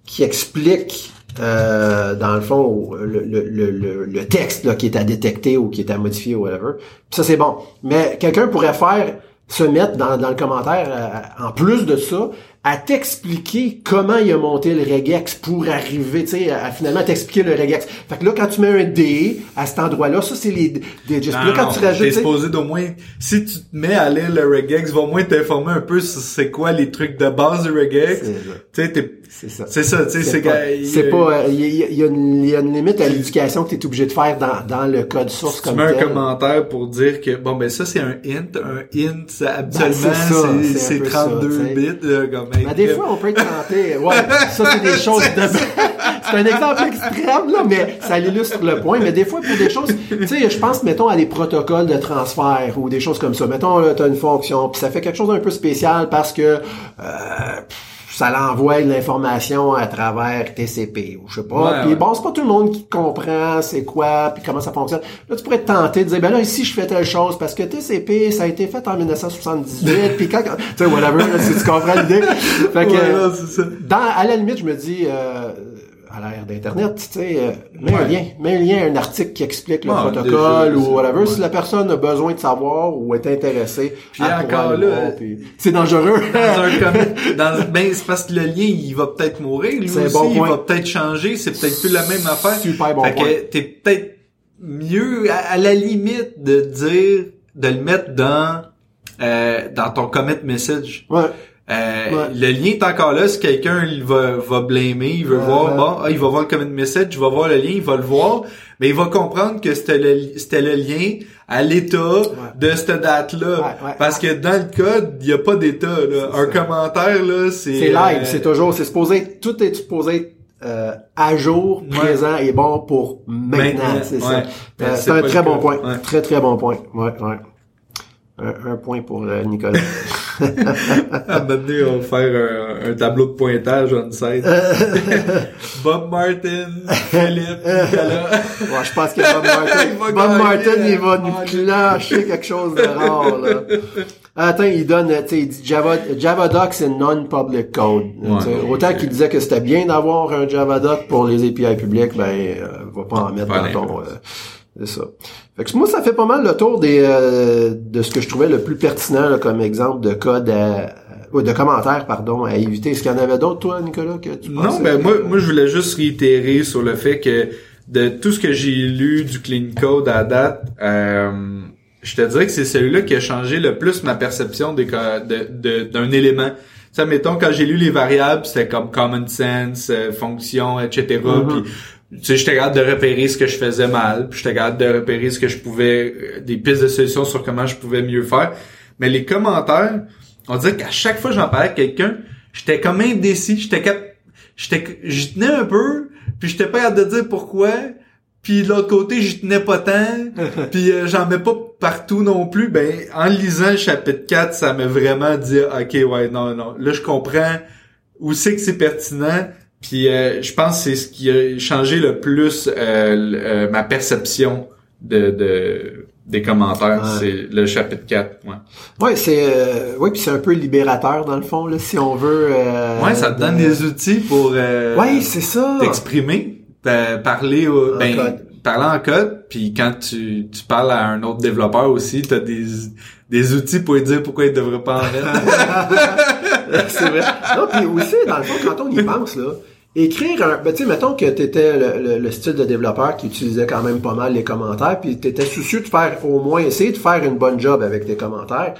S1: qui explique euh, dans le fond, le, le, le, le texte là, qui est à détecter ou qui est à modifier ou whatever. ça, c'est bon. Mais quelqu'un pourrait faire se mettre dans, le commentaire, euh, en plus de ça, à t'expliquer comment il a monté le regex pour arriver, tu sais, à, finalement t'expliquer le regex. Fait que là, quand tu mets un D à cet endroit-là, ça c'est les digits.
S2: là, quand tu rajoutes, t'es supposé d'au moins, si tu te mets à lire le regex, va au moins t'informer un peu sur c'est quoi les trucs de base du regex. Tu sais, c'est ça. C'est ça, tu sais, c'est
S1: C'est pas, il y, a, y, a une limite à l'éducation que t'es obligé de faire dans, dans le code source
S2: comme Tu mets un commentaire pour dire que, bon, ben ça c'est un int, un int, habituellement ben, c'est 32 bits, comme
S1: mais des fois, on peut être tenté. Ouais, ça, c'est des choses de... c'est un exemple extrême, là, mais ça illustre le point. Mais des fois, pour des choses, tu sais, je pense, mettons, à des protocoles de transfert ou des choses comme ça. Mettons, tu as une fonction, puis ça fait quelque chose d'un peu spécial parce que... Euh, ça l'envoie l'information à travers TCP ou je sais pas. puis bon, c'est pas tout le monde qui comprend c'est quoi puis comment ça fonctionne. Là, tu pourrais te tenter de dire ben là ici je fais telle chose parce que TCP ça a été fait en 1978 puis quand tu sais whatever si tu comprends l'idée. Fait que dans à la limite je me dis euh, à l'ère d'Internet, tu sais, euh, mets un lien, mets un lien, un article qui explique le protocole ou whatever, si la personne a besoin de savoir ou est intéressée.
S2: Puis encore là,
S1: c'est dangereux.
S2: Dans un dans, ben, c'est parce que le lien, il va peut-être mourir, lui aussi, bon il va peut-être changer, c'est peut-être plus la même affaire.
S1: Super bon
S2: fait que t'es peut-être mieux, à, la limite, de dire, de le mettre dans, euh, dans ton commit message.
S1: Ouais.
S2: Euh, le lien est encore là. Si quelqu'un il va, va blâmer, il veut voir, bon, ah, il va voir le comment message, il va voir le lien, il va le voir, mais il va comprendre que c'était le, c'était le lien à l'état de cette date-là. Parce que dans le code, il n'y a pas d'état. Un commentaire, là, c'est...
S1: C'est live, euh, c'est toujours, c'est supposé, tout est supposé euh, à jour, présent et bon pour maintenant. c'est ça. Ben, c'est un très bon point. Très, très bon point. Ouais, ouais. Un, point pour euh, Nicolas.
S2: à donné, on va faire un, tableau de pointage on site. Bob Martin, Philippe, Nicolas.
S1: Ouais, je pense que Bob Martin, Bob Martin, il va nous clencher quelque chose de rare, là. Attends, il donne, tu sais, il dit Java, JavaDocs in non-public code.
S2: Ouais,
S1: Autant qu'il disait que c'était bien d'avoir un JavaDoc pour les API publics, ben, euh, va pas en mettre dans ton... euh, c'est ça. Fait que moi, ça fait pas mal le tour des euh, de ce que je trouvais le plus pertinent là, comme exemple de code à, ou de commentaires, pardon, à éviter. Est-ce qu'il y en avait d'autres, toi, Nicolas, que tu
S2: Non, ben
S1: que-
S2: moi, moi je voulais juste réitérer sur le fait que de tout ce que j'ai lu du clean code à date, euh, je te dirais que c'est celui-là qui a changé le plus ma perception des co- de- de- d'un élément. Ça, mettons, quand j'ai lu les variables, c'était comme common sense, euh, fonction, etc. Puis, tu sais, j'étais capable de repérer ce que je faisais mal, puis j'étais capable de repérer ce que je pouvais, euh, des pistes de solutions sur comment je pouvais mieux faire. Mais les commentaires, on dirait qu'à chaque fois que j'en parlais avec quelqu'un, j'étais comme indécis, j'étais cap... j'étais j'y tenais un peu, puis j'étais pas capable de dire pourquoi, puis de l'autre côté, j'y tenais pas tant, puis euh, j'en mets pas partout non plus. Ben en lisant le chapitre 4, ça m'a vraiment dit OK, ouais, non non, là je comprends où c'est que c'est pertinent. Puis euh, je pense que c'est ce qui a changé le plus euh, euh, ma perception de, de des commentaires,
S1: Ouais.
S2: c'est le chapitre 4. Ouais.
S1: Ouais, c'est euh, ouais, puis c'est un peu libérateur dans le fond là, si on veut. euh,
S2: Ouais, ça te donne
S1: de-
S2: des outils pour euh,
S1: Ouais, c'est ça.
S2: t'exprimer, pa- parler au,
S1: En
S2: ben,
S1: code.
S2: parler en code, puis quand tu, tu parles à un autre développeur aussi, t'as des des outils pour lui dire pourquoi il devrait pas en mettre.
S1: c'est vrai. Non, puis aussi, dans le fond, quand on y pense, là, écrire un... Ben, tu sais, mettons que t'étais le, le, le style de développeur qui utilisait quand même pas mal les commentaires, puis t'étais soucieux de faire, au moins, essayer de faire une bonne job avec tes commentaires,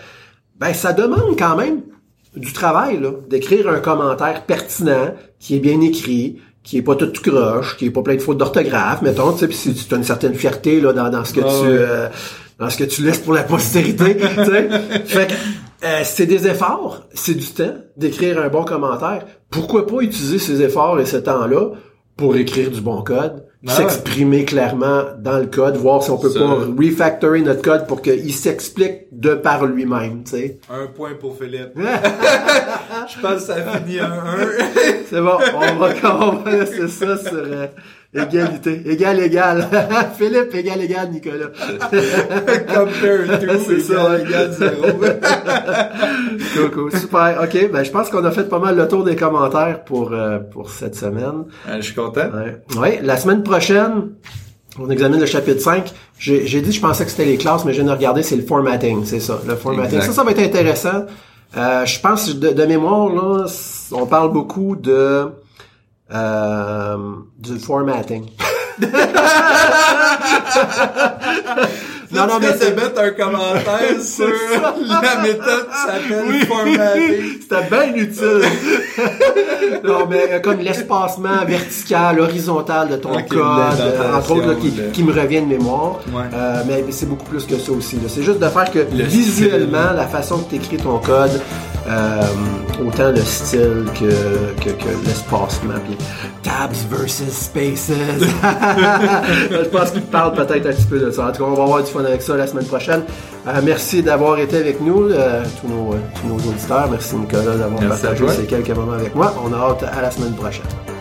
S1: ben, ça demande quand même du travail, là, d'écrire un commentaire pertinent, qui est bien écrit, qui est pas tout croche, qui est pas plein de fautes d'orthographe, mettons, tu sais, puis si tu as une certaine fierté, là, dans, dans ce que
S2: Ah
S1: tu... euh, dans ce que tu laisses pour la postérité, tu sais. Fait que, euh, c'est des efforts, c'est du temps d'écrire un bon commentaire. Pourquoi pas utiliser ces efforts et ce temps-là pour écrire du bon code,
S2: Ah
S1: s'exprimer clairement dans le code, voir si on peut
S2: Ça-
S1: pas refactorer notre code pour qu'il s'explique de par lui-même, tu sais.
S2: un point pour Philippe. Je pense que ça finit un 1.
S1: C'est bon, on va, on va laisser ça sur euh, égalité. Égal, égal. Philippe, égal, égal, Nicolas.
S2: Compare to,
S1: C'est ça,
S2: égal, égal, zéro.
S1: Coco, super. OK, ben je pense qu'on a fait pas mal le tour des commentaires pour euh, pour cette semaine.
S2: Euh, Je suis content.
S1: Ouais. Ouais, la semaine prochaine, on examine le chapitre 5. J'ai j'ai dit je pensais que c'était les classes, mais je viens de regarder, c'est le formatting, c'est ça, le formatting.
S2: Exact.
S1: Ça, ça va être intéressant. Euh, je pense de, de mémoire là, on parle beaucoup de euh, du formatting.
S2: Non, non, mais c'est mettre un commentaire sur la méthode qui s'appelle formatting.
S1: C'était bien utile. non, mais euh, comme l'espacement vertical, horizontal de ton code, euh, entre autres, là, qui, qui me revient de mémoire.
S2: Ouais.
S1: Euh, mais mais c'est beaucoup plus que ça aussi. C'est juste de faire que
S2: Le
S1: visuellement, la façon que tu écris ton code, euh, autant le style que, que, que l'espacement. Tabs versus spaces. Je pense qu'il parle peut-être un petit peu de ça. En tout cas, on va avoir du fun avec ça la semaine prochaine. Euh, merci d'avoir été avec nous, euh, tous, nos, tous nos auditeurs. Merci Nicolas d'avoir partagé ces quelques moments avec moi. On a hâte à la semaine prochaine.